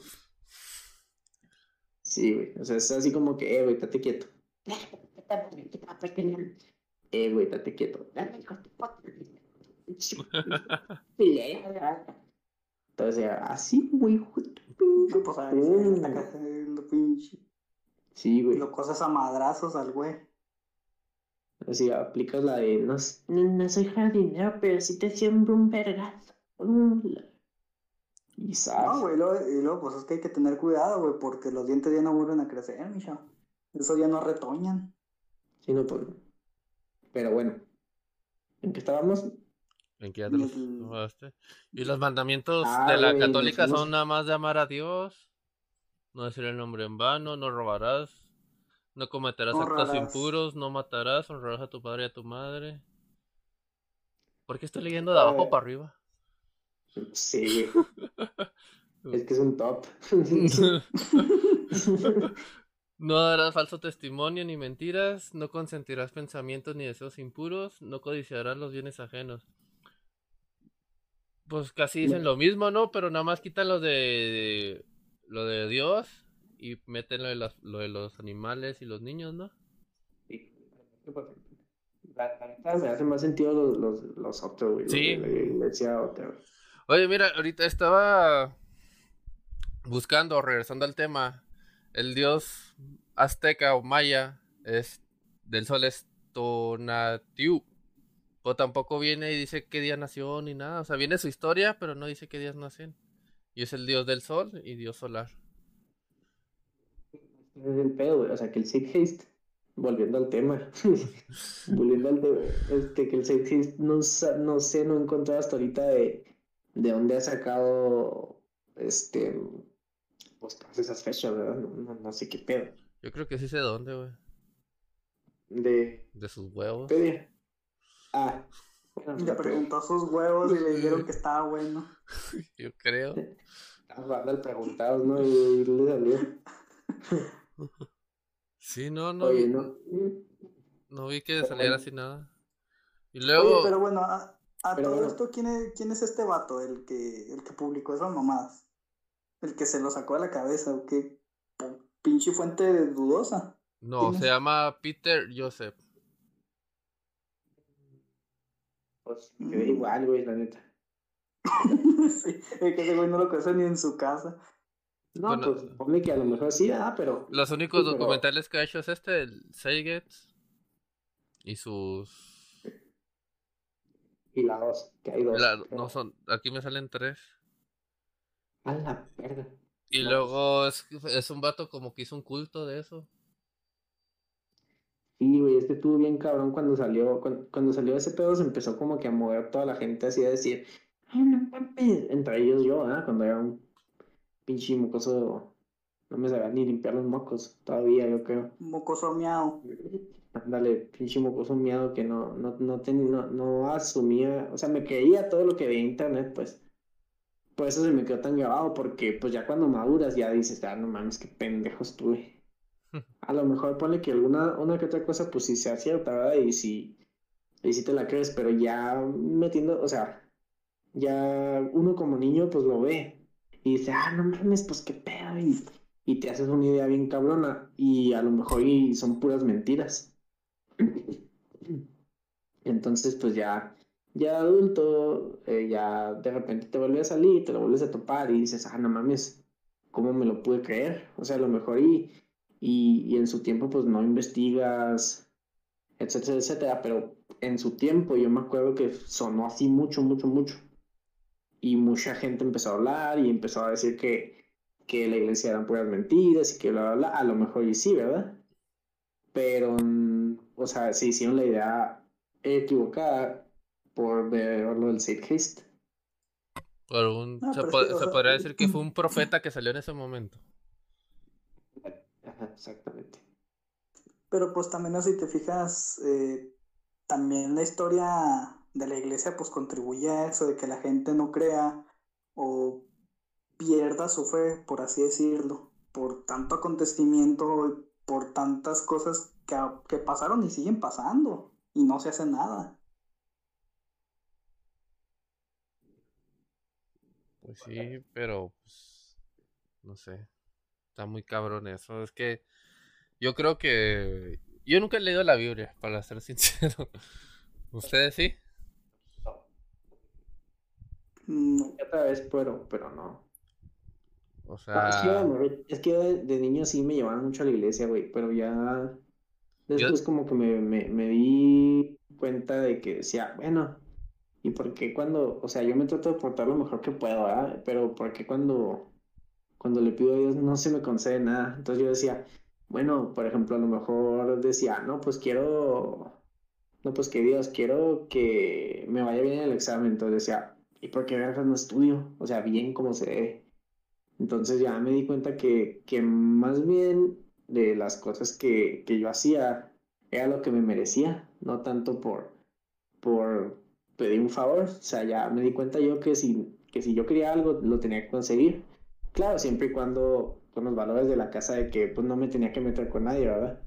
[SPEAKER 2] Sí, güey. O sea, es así como que, eh, güey, estate quieto. Eh, güey, estate quieto. Entonces, así, güey,
[SPEAKER 3] No, pues a ver, lo pinche.
[SPEAKER 2] Sí, güey.
[SPEAKER 3] Lo cosas a madrazos al güey.
[SPEAKER 2] Así aplicas la de no, soy jardinero, pero sí te siembro un vergazo. Y.
[SPEAKER 3] No, güey, y luego, pues es que hay que tener cuidado, güey, porque los dientes ya no vuelven a crecer, mijo. Eso ya no retoñan.
[SPEAKER 2] Sí, no, pues. Pero bueno. ¿En qué estábamos?
[SPEAKER 1] ¿En qué ya te los
[SPEAKER 3] El-
[SPEAKER 1] acabaste? Y los mandamientos
[SPEAKER 2] Ah,
[SPEAKER 1] de la católica son nada más de amar a Dios, no decir el nombre en vano, no robarás, no cometerás actos impuros, no matarás, honrarás a tu padre y a tu madre. ¿Por qué estoy leyendo de abajo para arriba?
[SPEAKER 2] Sí. Es que es un top.
[SPEAKER 1] No darás falso testimonio ni mentiras, no consentirás pensamientos ni deseos impuros, no codiciarás los bienes ajenos. Pues casi dicen lo mismo, ¿no? Pero nada más quitan lo de lo de Dios y meten lo de, las- lo de los animales y los niños, ¿no?
[SPEAKER 2] Sí. La, la neta me hace más sentido los, los, los otros, güey.
[SPEAKER 1] Sí.
[SPEAKER 2] la iglesia.
[SPEAKER 1] Oye, mira, ahorita estaba buscando, regresando al tema, el dios azteca o maya es del sol es Tonatiuh. O tampoco viene y dice qué día nació ni nada. O sea, viene su historia, pero no dice qué días nacen. Y es el dios del sol y dios solar.
[SPEAKER 2] Es el pedo, güey. O sea, que el Sid Haste, volviendo al tema, volviendo al tema, este, que el Sid Haste no, no sé, no he encontrado hasta ahorita de, de dónde ha sacado, este, pues todas esas fechas, ¿verdad? No, no, no sé qué pedo.
[SPEAKER 1] Yo creo que sí sé dónde, güey.
[SPEAKER 2] De
[SPEAKER 1] De sus huevos.
[SPEAKER 2] Wikipedia. Ah.
[SPEAKER 3] Le preguntó a sus huevos y le dijeron que estaba bueno.
[SPEAKER 1] Yo creo.
[SPEAKER 2] Estaba jugando al preguntado, ¿no? Y le salió.
[SPEAKER 1] Sí, no, no,
[SPEAKER 2] Oye, no.
[SPEAKER 1] no vi que saliera así nada. Y
[SPEAKER 3] Oye,
[SPEAKER 1] luego,
[SPEAKER 3] pero bueno, a, a
[SPEAKER 2] Pero
[SPEAKER 3] todo
[SPEAKER 2] bueno.
[SPEAKER 3] esto, ¿quién es, ¿quién es este vato? El que, el que publicó esas mamadas. El que se lo sacó de la cabeza, o qué pinche fuente dudosa.
[SPEAKER 1] no,
[SPEAKER 3] ¿quién
[SPEAKER 1] se llama Peter Joseph.
[SPEAKER 2] Pues me quedé igual, güey, la neta.
[SPEAKER 3] sí, es que ese güey no lo conoce ni en su casa.
[SPEAKER 2] No,
[SPEAKER 1] Bueno.
[SPEAKER 2] pues ponle que a lo mejor sí, ah, pero.
[SPEAKER 1] Los únicos
[SPEAKER 2] Sí, pero-
[SPEAKER 1] documentales que ha hecho es este, el Seigets. Y sus...
[SPEAKER 2] Y la dos, que hay dos.
[SPEAKER 1] la-
[SPEAKER 2] pero-
[SPEAKER 1] no son, aquí me salen tres.
[SPEAKER 2] A la verga.
[SPEAKER 1] Y
[SPEAKER 2] No.
[SPEAKER 1] luego es, es un vato como que hizo un culto de eso.
[SPEAKER 2] Sí, güey, este estuvo bien cabrón cuando salió, cuando, cuando salió ese pedo se empezó como que a mover toda la gente así a decir, ay, no mames", entre ellos yo, ¿ah? Cuando era un pinche mocoso, no me sabía ni limpiar los mocos, todavía yo creo.
[SPEAKER 3] Mocoso miau.
[SPEAKER 2] Ándale, pinche mocoso miedo que no, no, no, ten- no, no asumía, o sea, me creía todo lo que veía en internet, pues. Por eso se me quedó tan grabado, porque pues ya cuando maduras ya dices, ah, no mames, qué pendejo estuve. A lo mejor ponle que alguna, una que otra cosa, pues sí sea cierta, ¿verdad? Y si, y si te la crees, pero ya metiendo, o sea, ya uno como niño, pues lo ve. Y dice, ah, no mames, pues qué pedo. Y, y te haces una idea bien cabrona. Y a lo mejor y son puras mentiras. Entonces, pues ya, ya adulto, eh, ya de repente te vuelve a salir, te lo vuelves a topar y dices, ah, no mames, ¿cómo me lo pude creer? O sea, a lo mejor y, y, y en su tiempo pues no investigas, etcétera, etcétera, pero en su tiempo yo me acuerdo que sonó así mucho, mucho, mucho. Y mucha gente empezó a hablar y empezó a decir que, que la iglesia eran puras mentiras y que bla, bla, bla. A lo mejor y sí, ¿verdad? Pero, mm, o sea, se hicieron la idea equivocada por ver lo del Zeitgeist.
[SPEAKER 1] Por un,
[SPEAKER 3] No,
[SPEAKER 1] se, po- podría decir que fue un profeta que salió en ese momento.
[SPEAKER 2] Ajá, exactamente.
[SPEAKER 3] Pero pues también si te fijas, eh, también la historia de la iglesia pues contribuye a eso, de que la gente no crea o pierda su fe, por así decirlo, por tanto acontecimiento, y por tantas cosas que, que pasaron y siguen pasando y no se hace nada.
[SPEAKER 1] Pues sí, pero pues no sé. Está muy cabrón eso. Es que yo creo que yo nunca he leído la Biblia, para ser sincero. ¿Ustedes sí?
[SPEAKER 3] No.
[SPEAKER 2] Otra vez, pero, pero no.
[SPEAKER 1] O
[SPEAKER 2] No, es que yo, de
[SPEAKER 1] sea,
[SPEAKER 2] es que yo de, de niño sí me llevaban mucho a la iglesia, güey, pero ya después como que me, me, me di cuenta de que decía, bueno, ¿y por qué cuando, o sea, yo me trato de portar lo mejor que puedo, ¿verdad? Pero ¿por qué cuando, cuando le pido a Dios no se me concede nada? Entonces yo decía, bueno, por ejemplo, a lo mejor decía, no, pues quiero, no, pues que Dios, quiero que me vaya bien en el examen. Entonces decía, ¿y por qué no estudio? O sea, bien como se debe. Entonces ya me di cuenta que, que más bien de las cosas que, que yo hacía era lo que me merecía, no tanto por, por pedir un favor. O sea, ya me di cuenta yo que si, que si yo quería algo, lo tenía que conseguir. Claro, siempre y cuando con los valores de la casa de que pues no me tenía que meter con nadie, ¿verdad?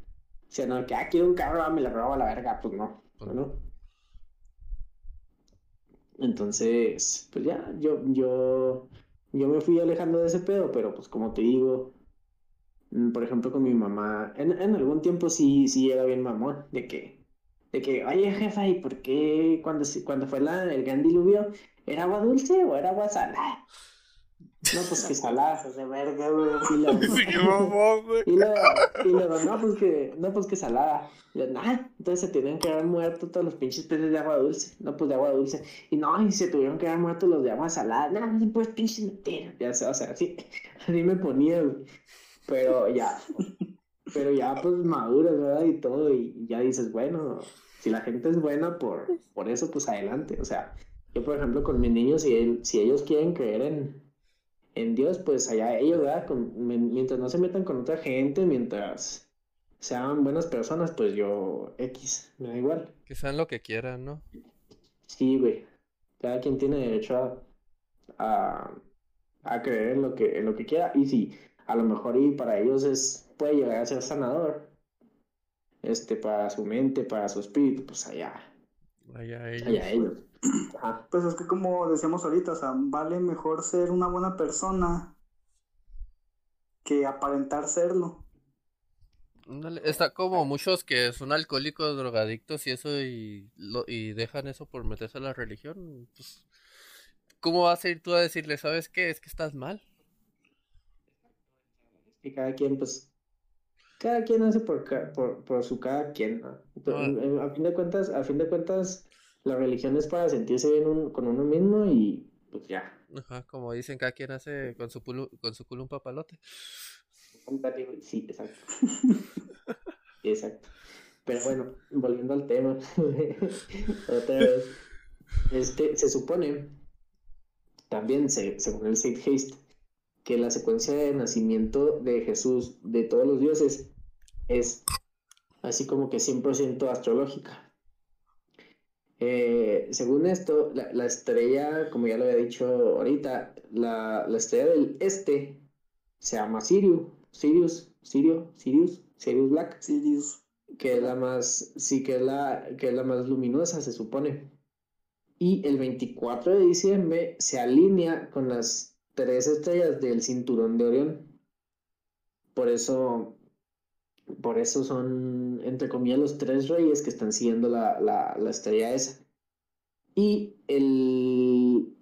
[SPEAKER 2] O sea, no, que ah, quiero un carro, ah, me lo robo a la verga, pues no,
[SPEAKER 1] Pues
[SPEAKER 2] ¿no? Entonces, pues ya, yo, yo, yo me fui alejando de ese pedo, pero pues como te digo, mm, por ejemplo con mi mamá, en, en algún tiempo sí, sí era bien mamón, de que, de que, oye jefa, ¿y por qué cuando, cuando fue la, el gran diluvio, era agua dulce o era agua salada? No, pues que salada.
[SPEAKER 3] Pasas de verga, güey.
[SPEAKER 2] Y luego,
[SPEAKER 1] Sí, qué mamón, güey.
[SPEAKER 2] y luego, y luego, no, pues que, no, pues que salada. Y yo, nah, entonces se tenían que haber muerto todos los pinches peces de agua dulce. No, pues de agua dulce. Y no, y se tuvieron que haber muerto los de agua salada. No, no, pues pinches mentiras. Ya sé, o sea, así, así me ponía, güey. Pero ya, pero ya pues maduras, ¿verdad? Y todo, y ya dices, bueno, si la gente es buena por, por eso, pues adelante. O sea, yo por ejemplo con mis niños, si, si ellos quieren creer en, en Dios, pues allá ellos, ¿verdad? Con- mientras no se metan con otra gente, mientras, sean buenas personas, pues yo X, me da igual.
[SPEAKER 1] Que sean lo que quieran, ¿no?
[SPEAKER 2] Sí, güey. Cada quien tiene derecho a, a, a creer en lo que, en lo que quiera. Y si a lo mejor y para ellos es, puede llegar a ser sanador, este, para su mente, para su espíritu, pues allá.
[SPEAKER 1] Allá ellos.
[SPEAKER 2] Allá ellos. Ajá.
[SPEAKER 3] Pues es que como decíamos ahorita, o sea, vale mejor ser una buena persona que aparentar serlo.
[SPEAKER 1] Está como muchos que son alcohólicos, drogadictos y eso y, lo, y dejan eso por meterse a la religión. Pues, ¿cómo vas a ir tú a decirle, sabes qué? Es que estás mal.
[SPEAKER 2] que cada quien, pues, cada quien hace por, ca- por, por su cada quien, ¿no? Pero,
[SPEAKER 1] Ah.
[SPEAKER 2] eh, A fin de cuentas, a fin de cuentas, la religión es para sentirse bien un- con uno mismo y pues ya.
[SPEAKER 1] Ajá, como dicen, cada quien hace con su culo, con su culo un papalote.
[SPEAKER 2] Sí, exacto. Exacto. Pero bueno, volviendo al tema, otra vez, este, se supone, también se, según el Saint Haste, que la secuencia de nacimiento de Jesús de todos los dioses es así como que 100% astrológica. Eh, según esto, la, la estrella, como ya lo había dicho ahorita, la, la estrella del este se llama Sirius, Sirius, Sirio, Sirius, Sirius Black,
[SPEAKER 3] Sirius.
[SPEAKER 2] que es la más, sí, que es la, que es la más luminosa, se supone. Y el 24 de diciembre se alinea con las tres estrellas del cinturón de Orión. Por eso, por eso son, entre comillas, los tres reyes que están siguiendo la, la, la estrella esa. Y el,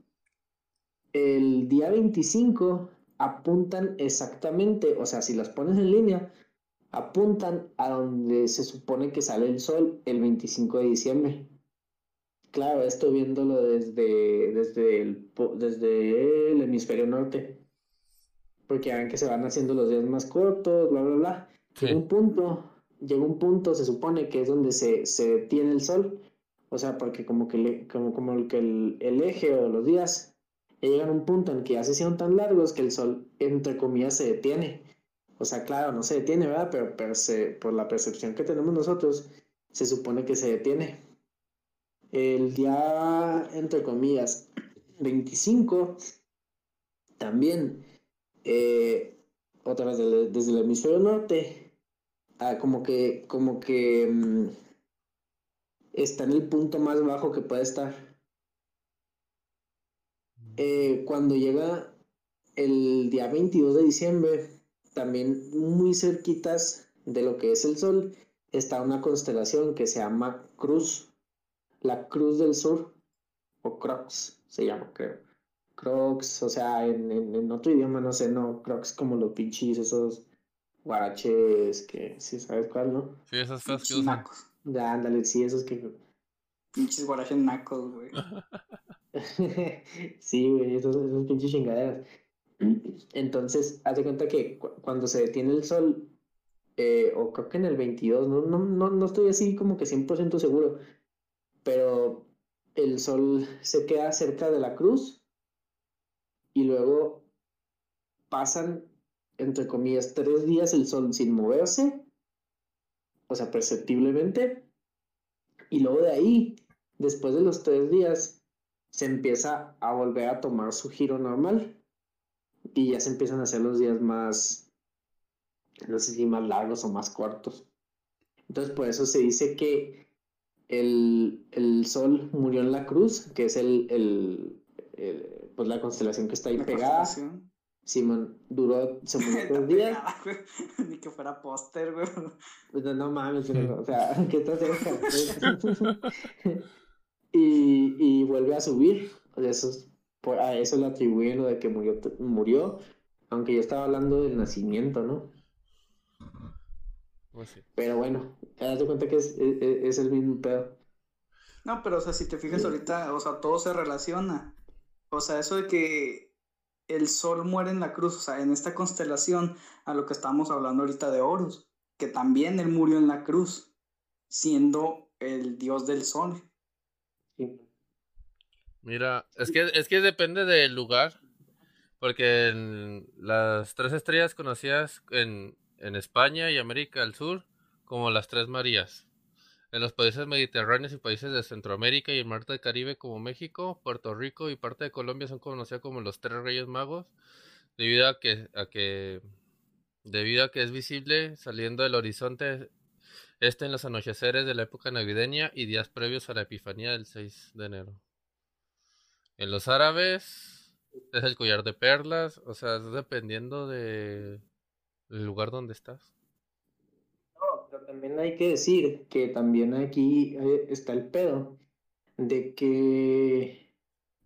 [SPEAKER 2] el día 25 apuntan exactamente, o sea, si las pones en línea, apuntan a donde se supone que sale el sol el 25 de diciembre. Claro, esto viéndolo desde, desde, el, desde el hemisferio norte. Porque ven que se van haciendo los días más cortos, bla, bla, bla.
[SPEAKER 1] Sí.
[SPEAKER 2] Un punto, llega un punto, se supone que es donde se, se detiene el sol. O sea, porque como que, le- como, como el, que el, el eje o los días llegan a un punto en que ya se hicieron tan largos que el sol, entre comillas, se detiene. O sea, claro, no se detiene, ¿verdad? Pero, pero se- por la percepción que tenemos nosotros, se supone que se detiene. El día, entre comillas, 25, también, eh, otra vez desde el hemisferio norte, ah, como que, como que mm, está en el punto más bajo que puede estar. Eh, cuando llega el día 22 de diciembre, también muy cerquitas de lo que es el Sol, está una constelación que se llama Cruz, la Cruz del Sur, o Crox se llama, creo. Crocs, o sea, en, en, en otro idioma, no sé, no, Crocs como los pinches, esos guaraches que, si sabes cuál, ¿no?
[SPEAKER 1] Sí, esas cosas que usan.
[SPEAKER 3] nacos.
[SPEAKER 2] Ya, ándale, sí, esos que...
[SPEAKER 3] Pinches guaraches nacos, güey.
[SPEAKER 2] sí, güey, esos, esos pinches chingaderas. Entonces, haz de cuenta que cu- cuando se detiene el sol, eh, o creo que en el 22, no, no, no, no estoy así como que 100% seguro, pero el sol se queda cerca de la cruz y luego pasan, entre comillas, tres días el sol sin moverse, o sea, perceptiblemente, y luego de ahí, después de los tres días, se empieza a volver a tomar su giro normal y ya se empiezan a hacer los días más, no sé si más largos o más cortos. Entonces, por eso se dice que el, el sol murió en la cruz, que es el, el, el- pues la constelación que está ahí
[SPEAKER 3] La
[SPEAKER 2] pegada.
[SPEAKER 3] constelación.
[SPEAKER 2] Simón duró, se murió tres días.
[SPEAKER 3] Ni que fuera póster, güey.
[SPEAKER 2] Pues no, no mames, pero, o sea, ¿qué estás y, y vuelve a subir. O sea, eso es- por- a eso le atribuyen lo de que murió, murió, aunque yo estaba hablando del nacimiento, ¿no?
[SPEAKER 1] Pues sí.
[SPEAKER 2] Pero bueno, te das cuenta que es, es, es el mismo pedo.
[SPEAKER 3] No, pero o sea, si te fijas ahorita, o sea, todo se relaciona. O sea, eso de que el sol muere en la cruz, o sea, en esta constelación, a lo que estábamos hablando ahorita de Horus, que también él murió en la cruz, siendo el dios del sol.
[SPEAKER 2] Sí.
[SPEAKER 1] Mira, es que, es que depende del lugar. Porque en las tres estrellas conocidas en, en España y América del Sur como las Tres Marías. En los países mediterráneos y países de Centroamérica y el mar del Caribe como México, Puerto Rico y parte de Colombia son conocidas como los Tres Reyes Magos, debido a que, debido a que es visible saliendo del horizonte este en los anocheceres de la época navideña y días previos a la Epifanía del 6 de enero. En los árabes es el collar de perlas, o sea, dependiendo de lugar donde estás.
[SPEAKER 2] También hay que decir que también aquí eh, está el pedo de que,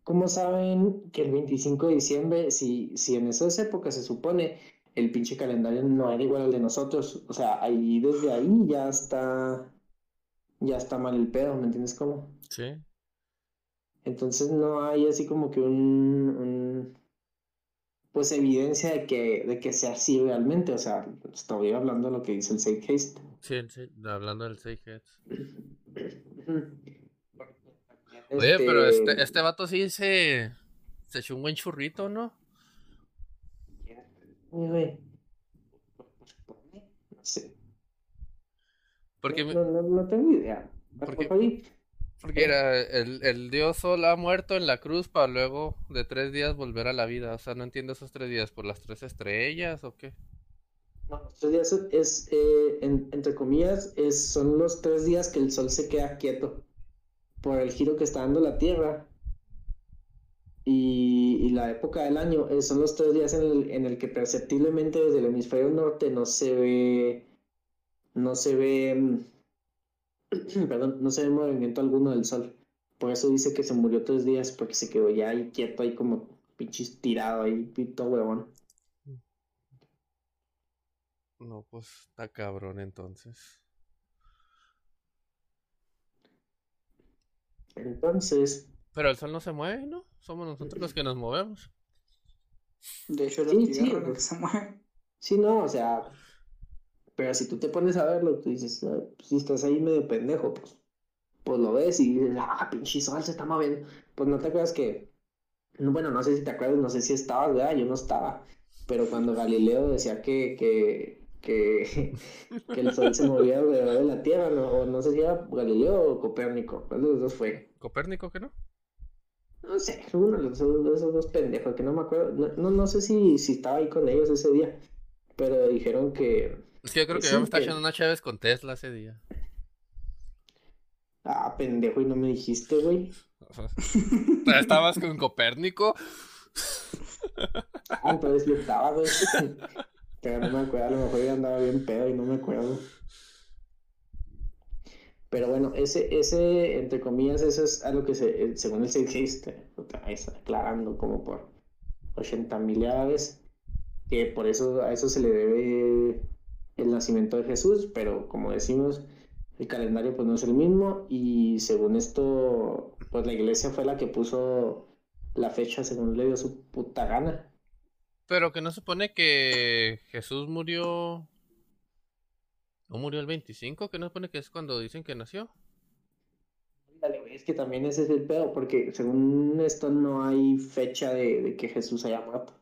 [SPEAKER 2] ¿cómo saben que el 25 de diciembre, si, si en esas épocas se supone el pinche calendario no era igual al de nosotros. O sea, ahí desde ahí ya está. Ya está mal el pedo, ¿me entiendes cómo?
[SPEAKER 1] Sí.
[SPEAKER 2] Entonces no hay así como que un, pues evidencia de que, de que sea así realmente. O sea, estoy hablando de lo que dice el Safe Haste.
[SPEAKER 1] Sí, sí, hablando del Safe Oye, pero este, este, este vato sí se, se echó un buen churrito, ¿no? No
[SPEAKER 2] sé. Porque no, no, tengo idea.
[SPEAKER 1] Porque, porque era el, el, dios Sol ha muerto en la cruz para luego de tres días volver a la vida. O sea, no entiendo esos tres días. ¿Por las tres estrellas o qué?
[SPEAKER 2] No, tres días es, eh, entre comillas, es, son los tres días que el sol se queda quieto por el giro que está dando la Tierra y, la época del año eh, son los tres días en el, en el, que perceptiblemente desde el hemisferio norte no se ve no se ve mm, perdón, no se ve movimiento alguno del sol por eso dice que se murió tres días porque se quedó ya ahí quieto ahí como pinches tirado ahí pito huevón
[SPEAKER 1] no pues está cabrón entonces
[SPEAKER 2] entonces
[SPEAKER 1] pero el sol no se mueve, ¿no? Somos nosotros los que nos movemos.
[SPEAKER 3] De hecho, la sí, sí, que se mueve.
[SPEAKER 2] Sí, no, o sea. Pero si tú te pones a verlo, tú dices, ah, pues, si estás ahí medio pendejo, pues, pues lo ves y dices, ah, pinche sol se está moviendo. Pues no te acuerdas que. Bueno, no sé si te acuerdas, no sé si estabas, ¿verdad? Yo no estaba. Pero cuando Galileo decía que, que, que, que el sol se movía alrededor de la Tierra, ¿no? o no sé si era Galileo o Copérnico, ¿cuál de los dos fue?
[SPEAKER 1] ¿Copérnico que no?
[SPEAKER 2] No sé, uno de esos, dos pendejos que no me acuerdo. No, no, sé si, si estaba ahí con ellos ese día. Pero dijeron que.
[SPEAKER 1] Es que yo creo que, yo me estaba echando una Chávez con Tesla ese día.
[SPEAKER 2] Ah, pendejo, y no me dijiste, güey.
[SPEAKER 1] ¿Estabas con Copérnico?
[SPEAKER 2] ah, entonces yo estaba, güey. Pero no me acuerdo, a lo mejor yo andaba bien pedo y no me acuerdo. Pero bueno, ese, ese, entre comillas, eso es algo que se, según el Safe está aclarando como por 80 mil que por eso a eso se le debe el nacimiento de Jesús, pero como decimos, el calendario pues no es el mismo y según esto, pues la iglesia fue la que puso la fecha según le dio su puta gana.
[SPEAKER 1] Pero que no supone que Jesús murió ¿No murió el 25? ¿Que no pone que es cuando dicen que nació?
[SPEAKER 2] Dale, es que también ese es el pedo, porque según esto no hay fecha de, que Jesús haya muerto.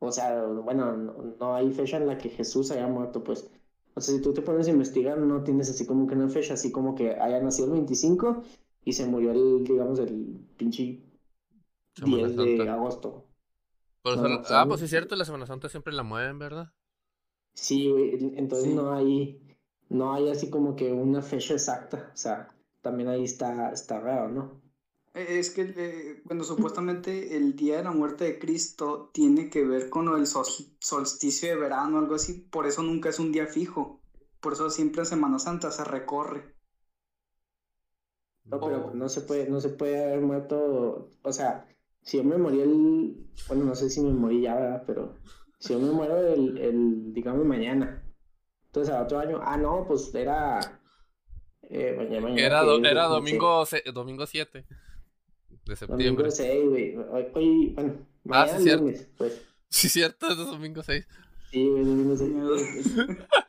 [SPEAKER 2] O sea, bueno, no, hay fecha en la que Jesús haya muerto, pues. O sea, si tú te pones a investigar, no tienes así como que una fecha, así como que haya nacido el 25 y se murió el, digamos, el pinche 10 de agosto.
[SPEAKER 1] ah, pues es cierto, la Semana Santa siempre la mueven, ¿verdad?
[SPEAKER 2] Sí, entonces no hay, no hay así como que una fecha exacta, o sea, también ahí está, está raro, ¿no?
[SPEAKER 3] E, es que, eh, bueno, supuestamente el día de la muerte de Cristo tiene que ver con el solsticio de verano, algo así, por eso nunca es un día fijo, por eso siempre en Semana Santa se recorre.
[SPEAKER 2] No, pero no se puede, no se puede haber muerto, o sea, si yo me morí el, bueno, no sé si me morí ya, ¿verdad? pero si yo me muero el, el digamos, mañana. Entonces, al otro año, ah, no, pues era. Eh, mañana, mañana,
[SPEAKER 1] era, era domingo, domingo 7 de septiembre.
[SPEAKER 2] Domingo 6, güey. Hoy, bueno, ah, mañana ah, sí, lunes, pues.
[SPEAKER 1] Sí, cierto, es domingo 6.
[SPEAKER 2] Sí, es domingo 6.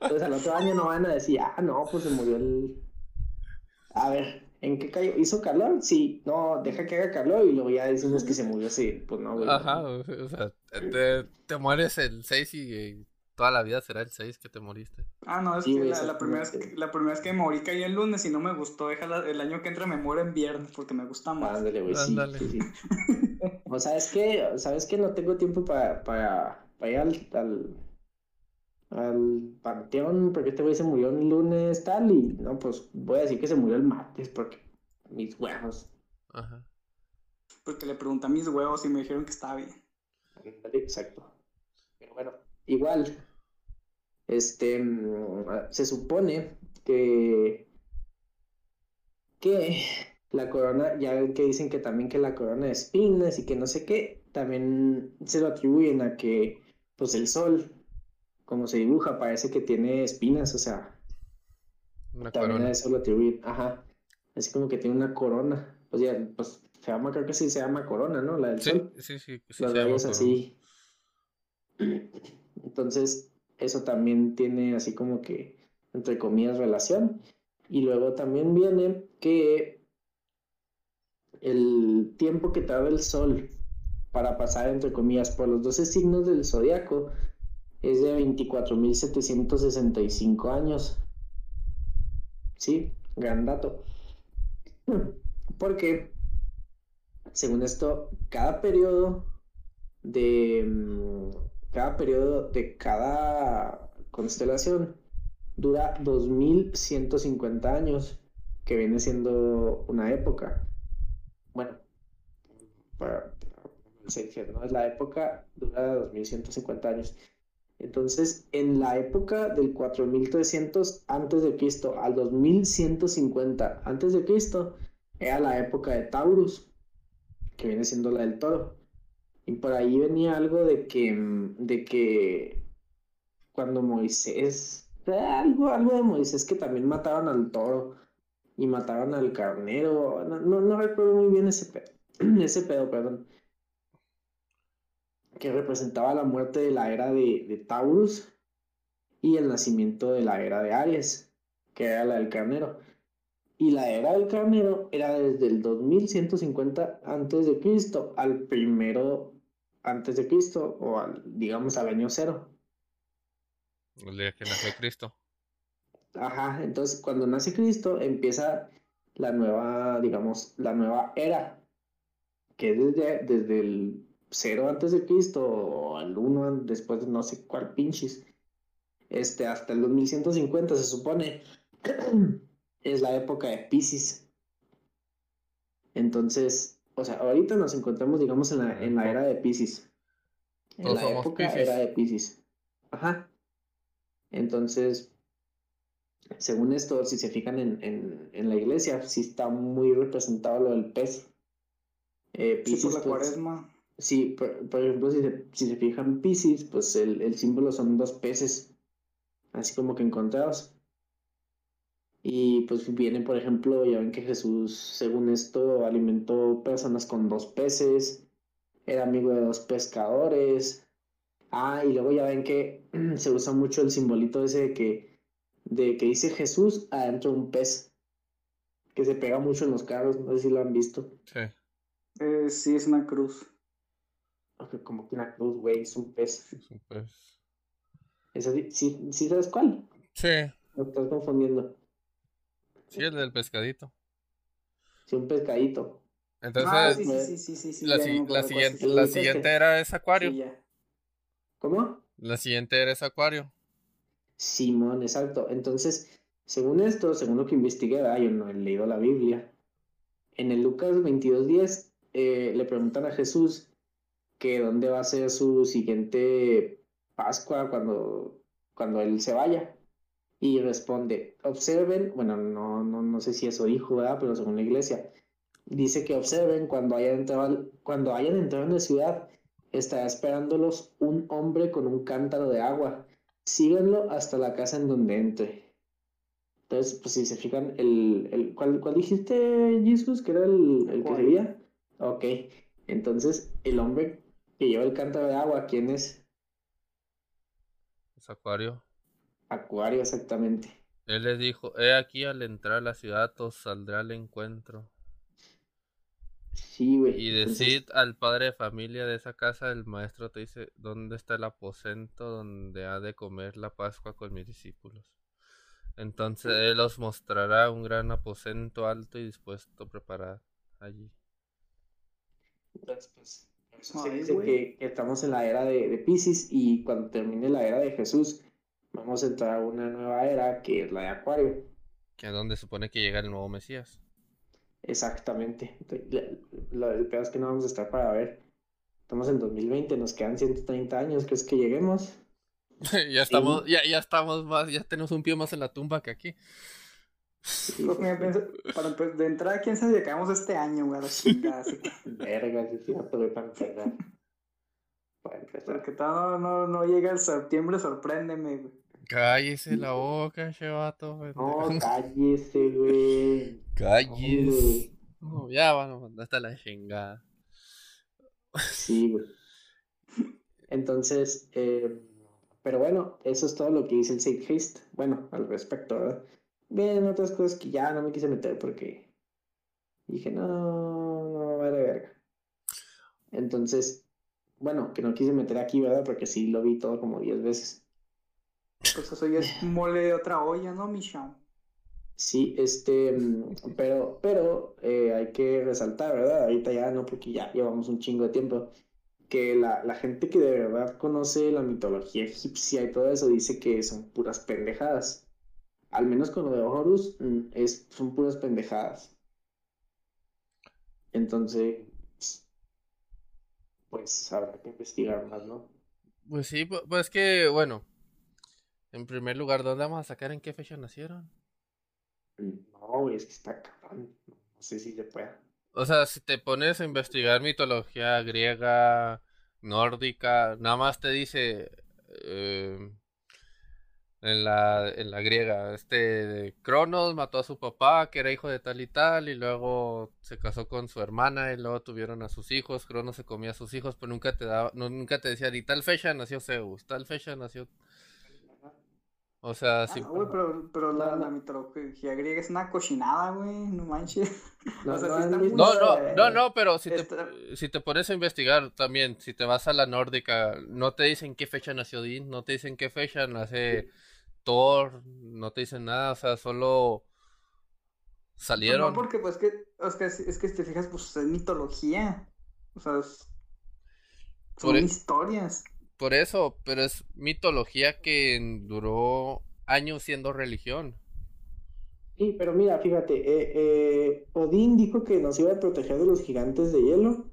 [SPEAKER 2] Entonces, al otro año no van a decir, ah, no, pues se murió el. A ver, ¿En qué cayó? ¿Hizo calor? Sí, no, deja que haga calor y luego ya decimos que se murió así. Pues no, güey.
[SPEAKER 1] Ajá, o sea, te, te mueres el 6 y toda la vida será el 6 que te moriste.
[SPEAKER 3] Ah, no, es
[SPEAKER 2] Sí,
[SPEAKER 3] que la, la primera vez, que- la primera vez que morí caí el lunes y no me gustó. Déjala, el año que entra me muero en viernes porque me gusta más.
[SPEAKER 2] Ándale, güey, sí,
[SPEAKER 1] Ándale.
[SPEAKER 2] sí, sí. O sabes que, sabes que no tengo tiempo para, para, para ir al, al, al panteón porque este güey se murió el lunes tal y no, pues voy a decir que se murió el martes porque mis huevos.
[SPEAKER 1] Ajá.
[SPEAKER 3] Porque le pregunté a mis huevos y me dijeron que estaba bien.
[SPEAKER 2] Ándale, Exacto. Pero bueno, igual, este, mm, se supone que, que la corona, ya ven que dicen que también que la corona de espinas y que no sé qué, también se lo atribuyen a que, pues el sol, como se dibuja, parece que tiene espinas, o sea,
[SPEAKER 1] Una
[SPEAKER 2] también a
[SPEAKER 1] corona.
[SPEAKER 2] eso lo atribuyen, ajá, así como que tiene una corona, o sea, pues se llama, creo que sí se llama corona, ¿no? La del
[SPEAKER 1] Sí,
[SPEAKER 2] sol
[SPEAKER 1] sí, sí. sí
[SPEAKER 2] los
[SPEAKER 1] se llama
[SPEAKER 2] así. Entonces, eso también tiene así como que, entre comillas, relación. Y luego también viene que el tiempo que tarda el sol para pasar, entre comillas, por los 12 signos del zodiaco es de 24.765 años. Sí, gran dato. Porque, según esto, cada periodo de mm, cada periodo de cada constelación dura 2150 años, que viene siendo una época. Bueno, para, ¿no? Es la época dura 2150 años. Entonces, en la época del 4300 antes de Cristo al 2150 antes de Cristo era la época de Taurus, que viene siendo la del toro. Y por ahí venía algo de que, mm, de que cuando Moisés, eh, algo, algo de Moisés que también mataron al toro y mataron al carnero, no, no, no recuerdo muy bien ese pedo, ese pedo, perdón, que representaba la muerte de la era de, de Taurus y el nacimiento de la era de Aries, que era la del carnero. Y la era del carnero era desde el 2150 antes de Cristo al primero antes de Cristo o al, digamos al año cero.
[SPEAKER 1] El día que nació Cristo.
[SPEAKER 2] Ajá, entonces cuando nace Cristo empieza la nueva, digamos, la nueva era, que es desde, desde el cero antes de Cristo o al uno an- después de no sé cuál pinches, este, hasta el 2150 se supone, es la época de Pisces. Entonces, o sea, ahorita nos encontramos, digamos, en la, en la era de Pisces. En
[SPEAKER 1] Todos
[SPEAKER 2] la
[SPEAKER 1] somos
[SPEAKER 2] época era de Pisces. Ajá. Entonces, según esto, si se fijan en, en, en la iglesia, sí está muy representado lo del pez. Eh,
[SPEAKER 3] Sí, por la
[SPEAKER 2] pues,
[SPEAKER 3] cuaresma.
[SPEAKER 2] Sí, por, por ejemplo, si se, si se fijan Piscis, pues el, el símbolo son dos peces, así como que encontrados. Y pues viene, por ejemplo, ya ven que Jesús, según esto, alimentó personas con dos peces, era amigo de dos pescadores. Ah, y luego ya ven que se usa mucho el simbolito ese de que, de que dice Jesús adentro de un pez, que se pega mucho en los carros, no sé si lo han visto.
[SPEAKER 1] Sí.
[SPEAKER 3] Eh, sí, es una cruz.
[SPEAKER 2] Como que una cruz, güey, es un pez.
[SPEAKER 1] es un pez.
[SPEAKER 2] Esa sí, sí, sí sabes cuál?
[SPEAKER 1] Sí,
[SPEAKER 2] Me estás confundiendo.
[SPEAKER 1] Sí, el del pescadito.
[SPEAKER 2] Sí, un pescadito.
[SPEAKER 1] Entonces,
[SPEAKER 3] ah, sí, sí, sí, sí, sí, sí,
[SPEAKER 1] la, si- siguiente, la era ese acuario.
[SPEAKER 3] Sí, ya.
[SPEAKER 2] ¿Cómo?
[SPEAKER 1] La siguiente era ese acuario.
[SPEAKER 2] Simón, exacto. Entonces, según esto, según lo que investigué, ¿verdad? yo no he leído la Biblia. En el Lucas 22.10 eh, le preguntan a Jesús que dónde va a ser su siguiente Pascua cuando, cuando él se vaya. Y responde, observen, bueno, no, no, no sé si eso dijo, ¿verdad? Pero según la iglesia, dice que observen cuando hayan entrado, al- cuando hayan entrado en la ciudad, estará esperándolos un hombre con un cántaro de agua. Síganlo hasta la casa en donde entre. Entonces, pues si se fijan, el, el ¿cuál, cuál dijiste, Jesús? ¿Que era el, el que sería? Ok. Entonces, el hombre que lleva el cántaro de agua, ¿quién es?
[SPEAKER 1] Ese acuario.
[SPEAKER 2] Acuario, exactamente.
[SPEAKER 1] Él les dijo, he aquí al entrar a la ciudad os saldrá al encuentro.
[SPEAKER 2] Sí, güey.
[SPEAKER 1] Y
[SPEAKER 2] entonces-
[SPEAKER 1] decid al padre de familia de esa casa, el maestro te dice, ¿dónde está el aposento donde ha de comer la Pascua con mis discípulos? Entonces él os mostrará un gran aposento alto y dispuesto a preparar allí.
[SPEAKER 2] Entonces, pues, eso se
[SPEAKER 3] Ay,
[SPEAKER 2] dice que estamos en la era de, de Pisces y cuando termine la era de Jesús, vamos a entrar a una nueva era que es la de Acuario.
[SPEAKER 1] Que es donde supone que llega el nuevo Mesías.
[SPEAKER 2] Exactamente. El peor es que no vamos a estar para ver. Estamos en 2020, nos quedan 130 años, ¿crees que lleguemos?
[SPEAKER 1] ya estamos, ya, ya estamos más, ya tenemos un pie más en la tumba que aquí.
[SPEAKER 2] Sí,
[SPEAKER 3] Pues, piensa- para empe- de entrada, quién sabe si acabamos este año, güey, a la chingada. así que-
[SPEAKER 2] verga, sí, güey, para empezar. Para empezar.
[SPEAKER 3] Porque todavía no, no, no llega el septiembre, sorpréndeme, güey.
[SPEAKER 1] Cállese la boca, chevato.
[SPEAKER 2] No, cállese, güey.
[SPEAKER 1] Cállese. No, ya van a mandar hasta la chingada.
[SPEAKER 2] Sí, güey. Entonces, eh, pero bueno, eso es todo lo que dice el Safe Haste. Bueno, al respecto, ¿verdad? Bien, otras cosas que ya no me quise meter porque dije, no, no, vale verga. Entonces, bueno, que no quise meter aquí, ¿verdad? Porque sí lo vi todo como 10 veces.
[SPEAKER 3] Pues eso ya es mole de otra olla, ¿no, Michelle?
[SPEAKER 2] Sí, este, pero, pero eh, hay que resaltar, ¿verdad? Ahorita ya no, porque ya llevamos un chingo de tiempo, que la, la gente que de verdad conoce la mitología egipcia y todo eso dice que son puras pendejadas. Al menos con lo de Horus, mm, es, son puras pendejadas. Entonces, pues habrá que investigar más, ¿no?
[SPEAKER 1] Pues sí, pu- pues que, bueno. En primer lugar, ¿dónde vamos a sacar en qué fecha nacieron?
[SPEAKER 2] No, es que está cabrón. No sé si se pueda.
[SPEAKER 1] O sea, si te pones a investigar mitología griega, nórdica, nada más te dice eh, en la, en la griega, este Cronos mató a su papá, que era hijo de tal y tal, y luego se casó con su hermana y luego tuvieron a sus hijos, Cronos se comía a sus hijos, pero nunca te daba, no, nunca te decía, y tal fecha nació Zeus, tal fecha nació... O sea, sí,
[SPEAKER 3] Ah, güey, pero, pero la,
[SPEAKER 2] No, no.
[SPEAKER 3] la mitología griega es una cochinada, güey, no manches.
[SPEAKER 2] No,
[SPEAKER 3] O sea,
[SPEAKER 2] no
[SPEAKER 3] sí
[SPEAKER 1] No, no, no, no, pero si te, si te pones a investigar también, si te vas a la nórdica, no te dicen qué fecha nació Odín, no te dicen qué fecha nace Thor, no te dicen nada, o sea, solo salieron.
[SPEAKER 3] no, porque pues que, es que, es que si te fijas, pues es mitología. O sea, es- son
[SPEAKER 1] Por e-
[SPEAKER 3] historias.
[SPEAKER 1] Por eso, pero es mitología que duró años siendo religión.
[SPEAKER 2] Sí, pero mira, fíjate, eh, eh, Odín dijo que nos iba a proteger de los gigantes de hielo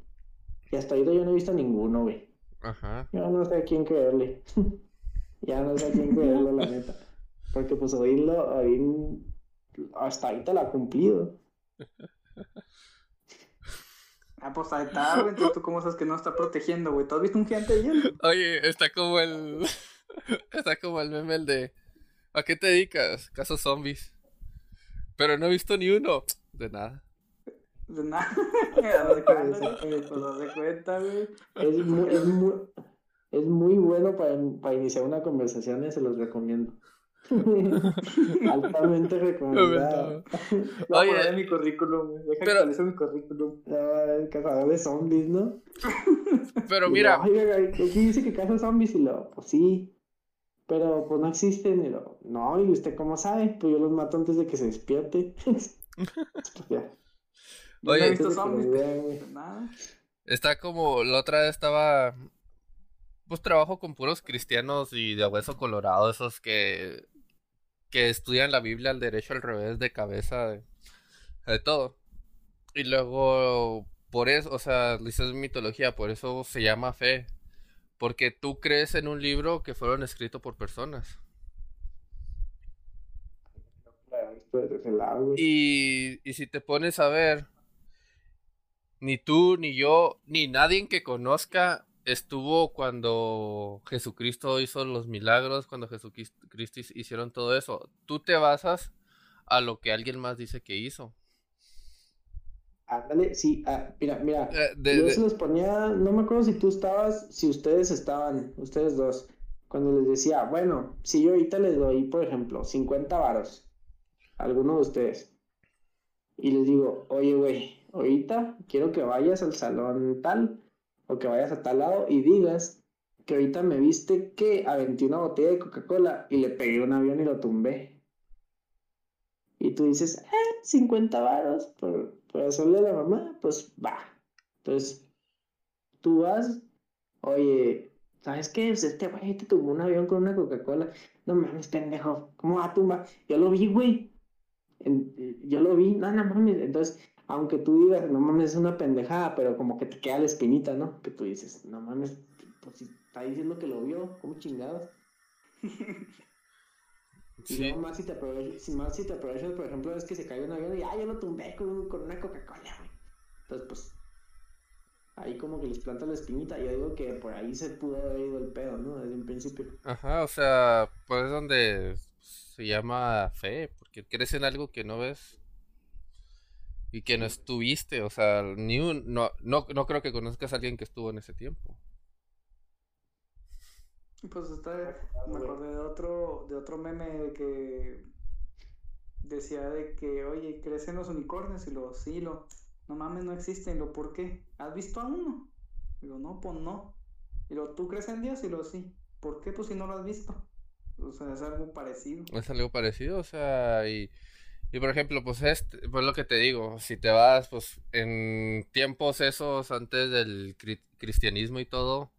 [SPEAKER 2] y hasta ahorita yo no he visto ninguno, güey.
[SPEAKER 1] Ajá.
[SPEAKER 2] Yo no sé a quién creerle. Ya no sé a quién creerle, la neta. Porque pues Odín, lo, Odín hasta ahorita la ha cumplido.
[SPEAKER 3] Ah, pues ahí está, güey. Entonces tú cómo sabes que no está protegiendo, güey. ¿Tú has visto un gigante de hielo?
[SPEAKER 1] Oye, está como el. Está como el meme el de. ¿A qué te dedicas? Casos zombies. Pero no he visto ni uno. De nada.
[SPEAKER 3] De nada. De. Pues de cuenta, güey.
[SPEAKER 2] Es muy, es muy, es muy bueno para, para iniciar una conversación y se los recomiendo. Altamente recomendado.
[SPEAKER 1] Oye.
[SPEAKER 3] en mi currículum. Deja
[SPEAKER 1] Pero-
[SPEAKER 3] que mi currículum.
[SPEAKER 2] No, el cazador de zombies, ¿no?
[SPEAKER 1] Pero
[SPEAKER 2] Y
[SPEAKER 1] mira,
[SPEAKER 2] Oiga, aquí dice que caza zombies y lo, pues sí. Pero pues no existen. Y lo, no, ¿y usted cómo sabe? Pues yo los mato antes de que se despierte. Pues ya,
[SPEAKER 1] Oye.
[SPEAKER 3] no he visto
[SPEAKER 2] antes de que me
[SPEAKER 3] zombies.
[SPEAKER 2] vean,
[SPEAKER 1] está como. La otra vez estaba. Pues trabajo con puros cristianos y de hueso colorado, esos que. Que estudian la Biblia al derecho, al revés, de cabeza, de, de todo. Y luego. Por eso, o sea, dices mitología, por eso se llama fe. Porque tú crees en un libro que fueron escritos por personas. Y, y si te pones a ver, ni tú, ni yo, ni nadie que conozca estuvo cuando Jesucristo hizo los milagros, cuando Jesucristo hicieron todo eso. Tú te basas a lo que alguien más dice que hizo.
[SPEAKER 2] Ándale, sí, ah, mira, mira.
[SPEAKER 1] Eh, de-
[SPEAKER 2] Yo
[SPEAKER 1] de-
[SPEAKER 2] se los ponía, no me acuerdo si tú estabas, si ustedes estaban, ustedes dos, cuando les decía, bueno, si yo ahorita les doy, por ejemplo, 50 varos a alguno de ustedes, y les digo, oye, güey, ahorita quiero que vayas al salón tal o que vayas a tal lado y digas que ahorita me viste que aventé una botella de Coca-Cola y le pegué un avión y lo tumbé. Y tú dices, eh, 50 varos por, por hacerle a la mamá, pues va. Entonces, tú vas, oye, ¿sabes qué? Pues este güey te tumbó un avión con una Coca-Cola. No mames, pendejo, ¿cómo va a tumbar? Yo lo vi, güey. yo lo vi, no, no mames. Entonces, aunque tú digas, no mames, es una pendejada, pero como que te queda la espinita, ¿no? Que tú dices, no mames, pues si está diciendo que lo vio, ¿cómo chingados? Sí. más si te aprovechas, si más si te aprovechas, por ejemplo, es que se cayó un avión y ah, yo lo tumbé con, con una Coca-Cola, güey. Entonces, pues, ahí como que les planta la espinita. Yo digo que por ahí se pudo haber ido el pedo, ¿no? Desde un principio.
[SPEAKER 1] Ajá, o sea, pues es donde se llama fe, porque crees en algo que no ves y que no estuviste, o sea, ni un, no, no, no creo que conozcas a alguien que estuvo en ese tiempo.
[SPEAKER 3] Pues está, me acordé de otro, de otro meme que decía de que, oye, crecen los unicornios y lo, sí, lo, no mames, no existen, lo, ¿por qué? ¿Has visto a uno? Y lo, no, pues no. Y lo, ¿tú crees en Dios? Y lo, sí. ¿Por qué? Pues si no lo has visto. O sea, es algo parecido.
[SPEAKER 1] Es algo parecido, o sea, y, y por ejemplo, pues este, pues lo que te digo, si te vas, pues en tiempos esos antes del cristianismo y todo,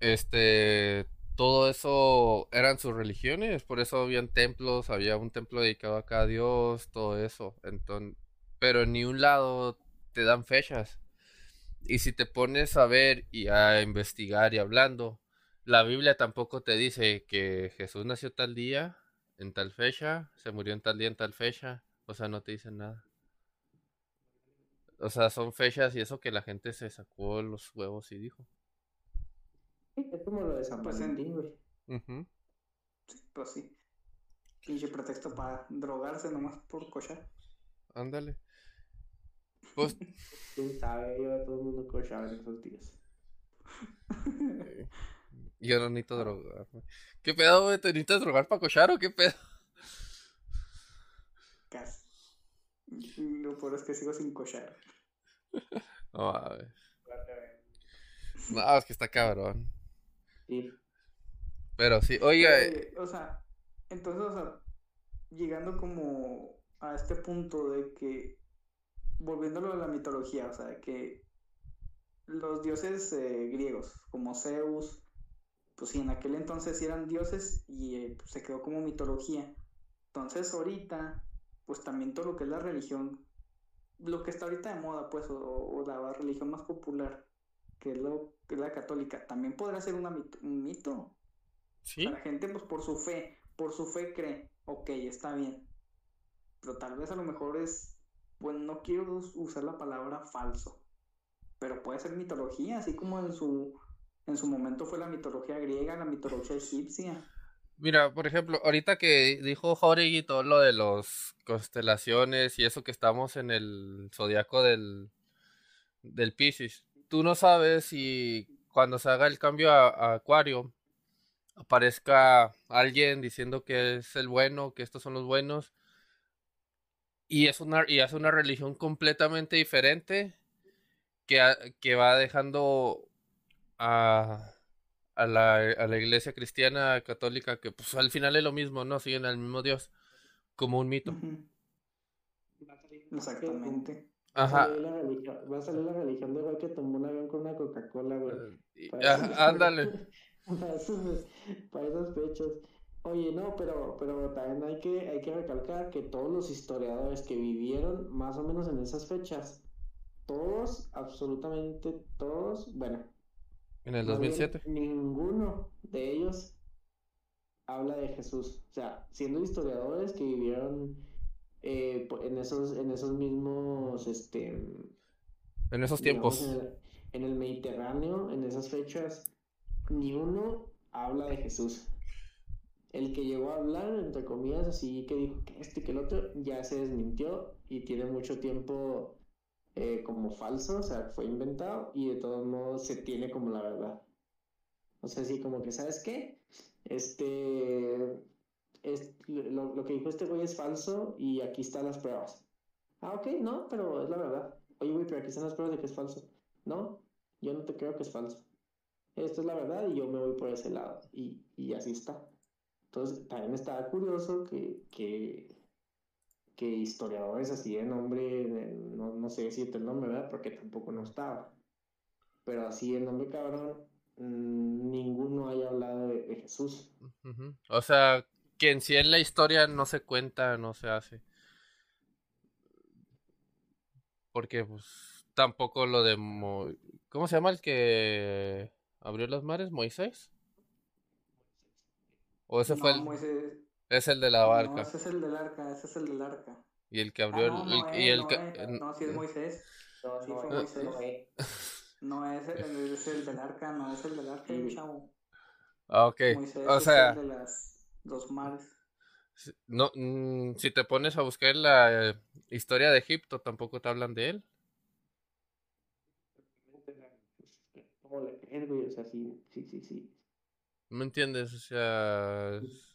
[SPEAKER 1] este, todo eso eran sus religiones, por eso habían templos, había un templo dedicado a cada dios, todo eso. Entonces, pero en ni un lado te dan fechas. Y si te pones a ver y a investigar y hablando, la Biblia tampoco te dice que Jesús nació tal día, en tal fecha, se murió en tal día, en tal fecha. O sea, no te dicen nada. O sea, son fechas y eso que la gente se sacó los huevos y dijo.
[SPEAKER 2] Es como lo de San pues Valentín, güey.
[SPEAKER 3] pues sí. Pinche pretexto para drogarse nomás por cochar.
[SPEAKER 1] Ándale. Pues.
[SPEAKER 2] ¿Quién sabe? Yo todo el mundo cochaba en esos días.
[SPEAKER 1] Yo no necesito drogarme. ¿Qué pedo, güey? ¿Te necesitas drogar para cochar o qué pedo?
[SPEAKER 3] Casi. Lo peor es que sigo sin cochar.
[SPEAKER 1] No, a ver. No, es que está cabrón. Pero sí, oiga.
[SPEAKER 3] Eh, o sea, entonces, o sea, llegando como a este punto de que, volviéndolo a la mitología, o sea, que los dioses eh, griegos, como Zeus, pues sí, en aquel entonces eran dioses y eh, pues, se quedó como mitología. Entonces, ahorita, pues también todo lo que es la religión, lo que está ahorita de moda, pues, o la religión más popular, que es, lo, que es la católica, también podrá ser un mito. ¿Sí? la gente, pues por su fe, por su fe cree, ok, está bien. Pero tal vez a lo mejor es, pues no quiero usar la palabra falso, pero puede ser mitología, así como en su, en su momento fue la mitología griega, la mitología egipcia.
[SPEAKER 1] Mira, por ejemplo, ahorita que dijo Jorge todo lo de las constelaciones y eso que estamos en el zodiaco del, del Pisces, tú no sabes si cuando se haga el cambio a, Acuario aparezca alguien diciendo que es el bueno, que estos son los buenos, y es una, y hace una religión completamente diferente que, que va dejando a, a, la, a la iglesia cristiana católica, que pues al final es lo mismo, ¿no? Siguen al mismo Dios, como un mito.
[SPEAKER 3] Exactamente.
[SPEAKER 2] Ajá. Va a salir la religión, de güey que tomó un avión con una Coca-Cola, güey.
[SPEAKER 1] Eh, ándale.
[SPEAKER 2] para, esos, para esas fechas. Oye, no, pero, pero también hay que, hay que recalcar que todos los historiadores que vivieron más o menos en esas fechas, todos, absolutamente todos, bueno.
[SPEAKER 1] En el 2007.
[SPEAKER 2] ninguno de ellos habla de Jesús. O sea, siendo historiadores que vivieron eh, en esos, en esos mismos, este...
[SPEAKER 1] En esos tiempos.
[SPEAKER 2] En el, Mediterráneo, en esas fechas, ni uno habla de Jesús. El que llegó a hablar, entre comillas, así que dijo que este que el otro, ya se desmintió y tiene mucho tiempo eh, como falso, o sea, fue inventado y de todos modos se tiene como la verdad. O sea, así como que, ¿sabes qué? Este, es, lo, que dijo este güey es falso y aquí están las pruebas. Ah, ok, no, pero es la verdad. Oye, güey, pero aquí están las pruebas de que es falso. No, yo no te creo que es falso. Esto es la verdad y yo me voy por ese lado. Y, y así está. Entonces, también estaba curioso que, que, que historiadores así de nombre, no, no sé decirte el nombre, ¿verdad? Porque tampoco no estaba. Pero así el nombre cabrón, mm, ninguno haya hablado de, de Jesús.
[SPEAKER 1] O sea, que en sí en la historia no se cuenta, no se hace. Porque, pues, tampoco lo de... Mo- ¿Cómo se llama el que abrió los mares? ¿Moisés? ¿O ese fue el...
[SPEAKER 3] Moisés.
[SPEAKER 1] Es el de la
[SPEAKER 3] No,
[SPEAKER 1] barca.
[SPEAKER 3] ese es el del arca, ese es el del arca.
[SPEAKER 1] Y el que
[SPEAKER 3] Ah,
[SPEAKER 1] abrió
[SPEAKER 3] no,
[SPEAKER 1] el...
[SPEAKER 3] no
[SPEAKER 1] el-
[SPEAKER 3] es,
[SPEAKER 1] y el
[SPEAKER 3] no
[SPEAKER 1] que...
[SPEAKER 3] es. No, sí es Moisés.
[SPEAKER 2] No,
[SPEAKER 3] Sí,
[SPEAKER 2] no,
[SPEAKER 3] fue
[SPEAKER 2] no,
[SPEAKER 3] Moisés.
[SPEAKER 2] no, eh.
[SPEAKER 3] No es el, es el del arca, no es el del arca,
[SPEAKER 2] Sí.
[SPEAKER 3] chavo.
[SPEAKER 1] Ah, ok.
[SPEAKER 3] Moisés
[SPEAKER 1] O
[SPEAKER 3] es
[SPEAKER 1] sea,
[SPEAKER 3] el de las dos mares.
[SPEAKER 1] si- no, mm, si te pones a buscar la eh, historia de Egipto, tampoco te hablan de él.
[SPEAKER 2] ¿Cómo le? O sea, sí, sí, sí, sí.
[SPEAKER 1] ¿No me entiendes? O sea... es-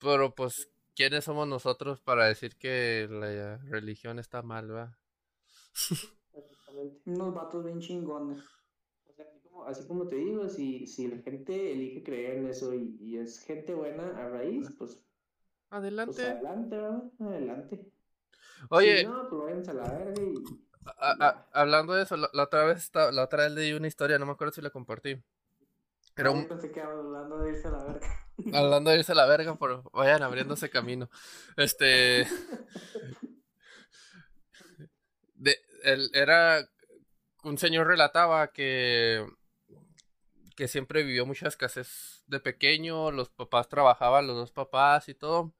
[SPEAKER 1] Pero pues, ¿quiénes somos nosotros para decir que la religión está mal, va?
[SPEAKER 3] Unos vatos bien chingones.
[SPEAKER 2] O sea, así como, así como te digo, si, si la gente elige creer en eso y, y es gente buena a raíz, pues, pues
[SPEAKER 1] Adelante.
[SPEAKER 2] adelante, ¿verdad? Adelante.
[SPEAKER 1] Oye,
[SPEAKER 2] Si no, pues a la verga y
[SPEAKER 1] a- a- hablando de eso, la, la otra vez la otra vez leí una historia, no me acuerdo si la compartí. Era un,
[SPEAKER 3] yo pensé que hablando de irse a la verga.
[SPEAKER 1] hablando de irse a la verga, pero vayan abriéndose camino. Este, de, él era un señor relataba que que siempre vivió mucha escasez de pequeño, los papás trabajaban, los dos papás y todo,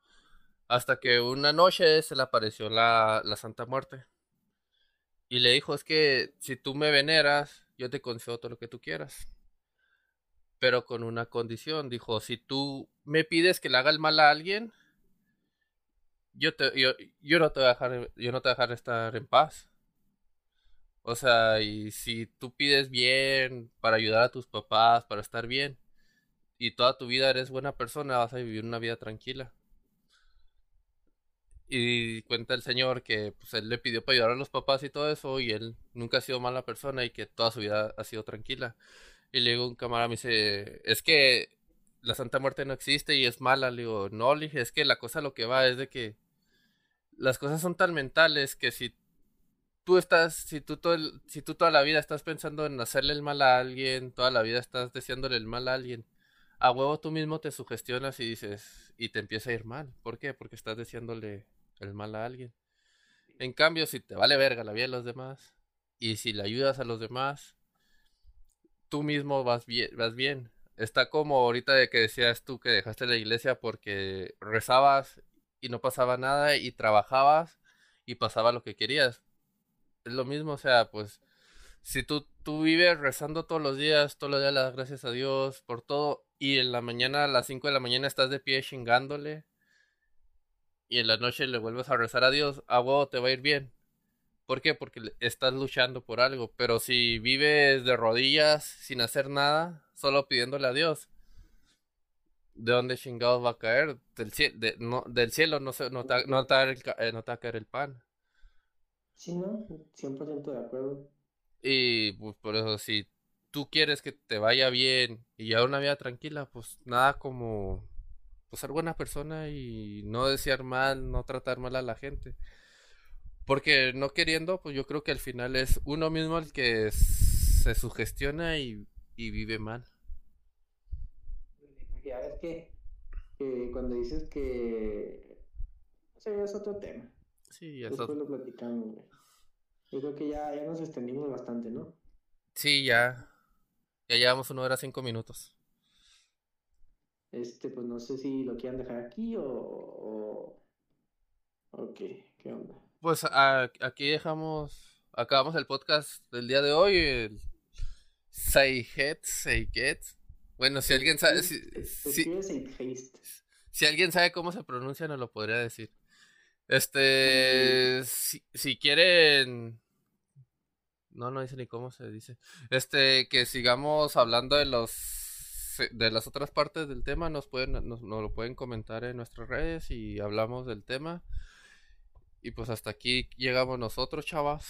[SPEAKER 1] hasta que una noche se le apareció la, la Santa Muerte y le dijo, es que si tú me veneras, yo te concedo todo lo que tú quieras, pero con una condición, dijo, si tú me pides que le haga el mal a alguien, yo, te, yo, yo no te voy a dejar, yo no te voy a dejar estar en paz. O sea, y si tú pides bien para ayudar a tus papás, para estar bien, y toda tu vida eres buena persona, vas a vivir una vida tranquila. Y cuenta el señor que pues él le pidió para ayudar a los papás y todo eso, y él nunca ha sido mala persona y que toda su vida ha sido tranquila. Y le digo un camarada, me dice, es que la Santa Muerte no existe y es mala. Le digo, no, le dije, es que la cosa lo que va es de que las cosas son tan mentales que si tú estás, si tú, todo si tú toda la vida estás pensando en hacerle el mal a alguien, toda la vida estás deseándole el mal a alguien, a huevo tú mismo te sugestionas y dices, y te empieza a ir mal. ¿Por qué? Porque estás deseándole el mal a alguien. En cambio, si te vale verga la vida de los demás, y si le ayudas a los demás, tú mismo vas bien, vas bien. Está como ahorita de que decías tú que dejaste la iglesia porque rezabas y no pasaba nada y trabajabas y pasaba lo que querías. Es lo mismo, o sea, pues si tú, tú vives rezando todos los días, todos los días le das gracias a Dios por todo y en la mañana a las 5 de la mañana estás de pie chingándole y en la noche le vuelves a rezar a Dios, a huevo te va a ir bien. ¿Por qué? Porque estás luchando por algo. Pero si vives de rodillas sin hacer nada, solo pidiéndole a Dios, ¿de dónde chingados va a caer? Del, cie- de- no, del cielo no, se, no, te, no el eh, no te va a caer el pan.
[SPEAKER 2] Sí, ¿no? 100% de acuerdo.
[SPEAKER 1] Y pues por eso, si tú quieres que te vaya bien y llevar una vida tranquila, pues nada como pues, ser buena persona y no desear mal, no tratar mal a la gente. Porque no queriendo, pues yo creo que al final es uno mismo el que se sugestiona y, y vive mal.
[SPEAKER 2] Ya ves que, que cuando dices que... O sea, es otro tema.
[SPEAKER 1] Sí, ya
[SPEAKER 2] Después lo platicamos, güey. Yo creo que ya, ya nos extendimos bastante, ¿no?
[SPEAKER 1] Sí, ya. Ya llevamos una hora cinco minutos.
[SPEAKER 2] Este, pues no sé si lo quieran dejar aquí o... o... o qué, ¿qué onda?
[SPEAKER 1] Pues a- aquí dejamos, acabamos el podcast del día de hoy. El Say It, Say Get. Bueno, si alguien sabe, si, si- si alguien sabe cómo se pronuncia, nos lo podría decir. Este, si, si quieren, no, no dice ni cómo se dice. Este, que sigamos hablando de los, de las otras partes del tema, nos pueden, nos, nos lo pueden comentar en nuestras redes y hablamos del tema. Y pues hasta aquí llegamos nosotros, chavas.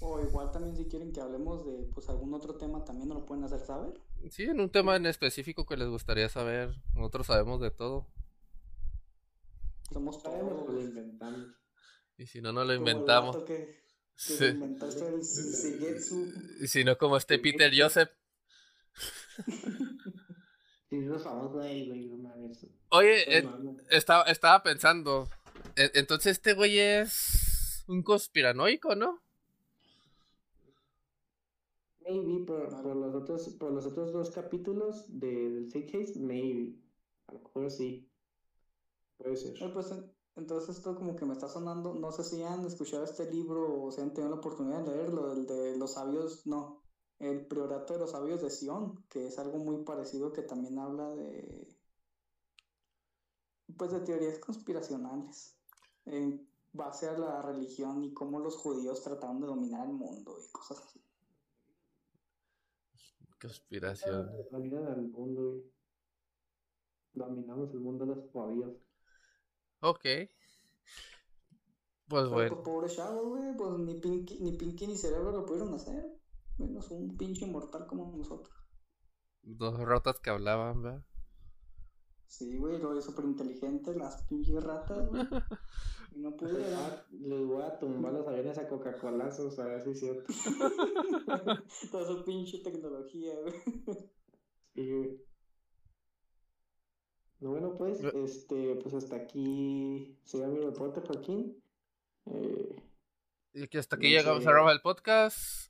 [SPEAKER 3] O igual también si quieren que hablemos de pues algún otro tema también nos lo pueden hacer saber.
[SPEAKER 1] Sí, en un tema en específico que les gustaría saber. Nosotros sabemos de todo.
[SPEAKER 3] Somos
[SPEAKER 2] Sabemos que lo
[SPEAKER 3] todos.
[SPEAKER 2] inventamos.
[SPEAKER 1] Y si no, no lo
[SPEAKER 3] como el
[SPEAKER 1] inventamos.
[SPEAKER 3] que, que
[SPEAKER 1] Sí. Y si no, como este Peter Joseph.
[SPEAKER 2] Sí, es famoso ahí, güey, no mames.
[SPEAKER 1] Oye, eh,
[SPEAKER 2] No mames.
[SPEAKER 1] estaba, estaba pensando. e- Entonces este güey es un conspiranoico, ¿no?
[SPEAKER 2] Maybe por, por los otros, por los otros dos capítulos de, del Fake Haste, maybe. A lo mejor sí. Puede ser.
[SPEAKER 3] Eh, pues, en- entonces esto como que me está sonando, no sé si han escuchado este libro o si han tenido la oportunidad de leerlo, el de los sabios, no, el priorato de los sabios de Sion, que es algo muy parecido que también habla de, pues de teorías conspiracionales en base a la religión y cómo los judíos trataron de dominar el mundo y cosas así.
[SPEAKER 1] Conspiración.
[SPEAKER 2] Dominan al mundo, güey. Dominamos el mundo de los judíos.
[SPEAKER 1] Ok. Pues
[SPEAKER 3] Pero
[SPEAKER 1] bueno.
[SPEAKER 3] pues pobre chavo, güey, pues ni Pinky, ni Pinky ni Cerebro lo pudieron hacer, menos un pinche mortal como nosotros.
[SPEAKER 1] Dos ratas que hablaban, ¿verdad?
[SPEAKER 3] Sí, güey, lo es súper inteligente, las pinches ratas, güey. Y no
[SPEAKER 2] Les
[SPEAKER 3] pudieron.
[SPEAKER 2] voy a- Les voy a tumbar los aviones a Coca-Colazos, a ver si es cierto.
[SPEAKER 3] Toda su pinche tecnología, güey.
[SPEAKER 2] Sí, güey. No, bueno, pues,
[SPEAKER 1] Yo-
[SPEAKER 2] este, pues hasta aquí se mi reporte, Joaquín. Eh,
[SPEAKER 1] Y que hasta aquí
[SPEAKER 2] No
[SPEAKER 1] llegamos
[SPEAKER 2] sé.
[SPEAKER 1] a el podcast.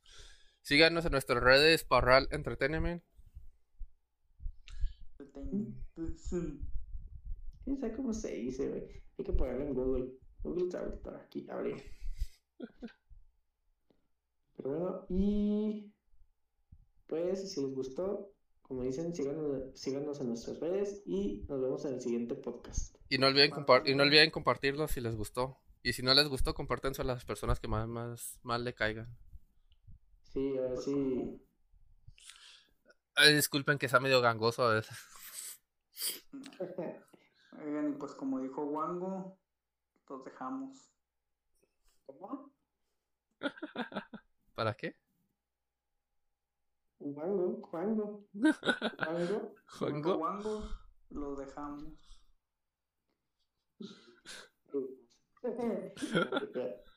[SPEAKER 1] Síganos en nuestras redes Parral Entertainment.
[SPEAKER 2] quién sabe cómo se dice, güey. Hay que ponerlo en Google. Google Traductor, aquí, abrir. Pero bueno, y pues si les gustó, como dicen, síganos, síganos en nuestras redes y nos vemos en el siguiente podcast.
[SPEAKER 1] Y no olviden, compar- y no olviden compartirlo si les gustó. Y si no les gustó, compártense a las personas que más, más, más le caigan.
[SPEAKER 2] Sí, a ver si.
[SPEAKER 1] Ay, disculpen que sea medio gangoso a veces.
[SPEAKER 3] Oigan, y pues como dijo Wango, los dejamos.
[SPEAKER 2] ¿Cómo?
[SPEAKER 1] ¿Para qué?
[SPEAKER 2] Juango.
[SPEAKER 3] Como dijo
[SPEAKER 1] ¿Juango?
[SPEAKER 3] Wango, los dejamos.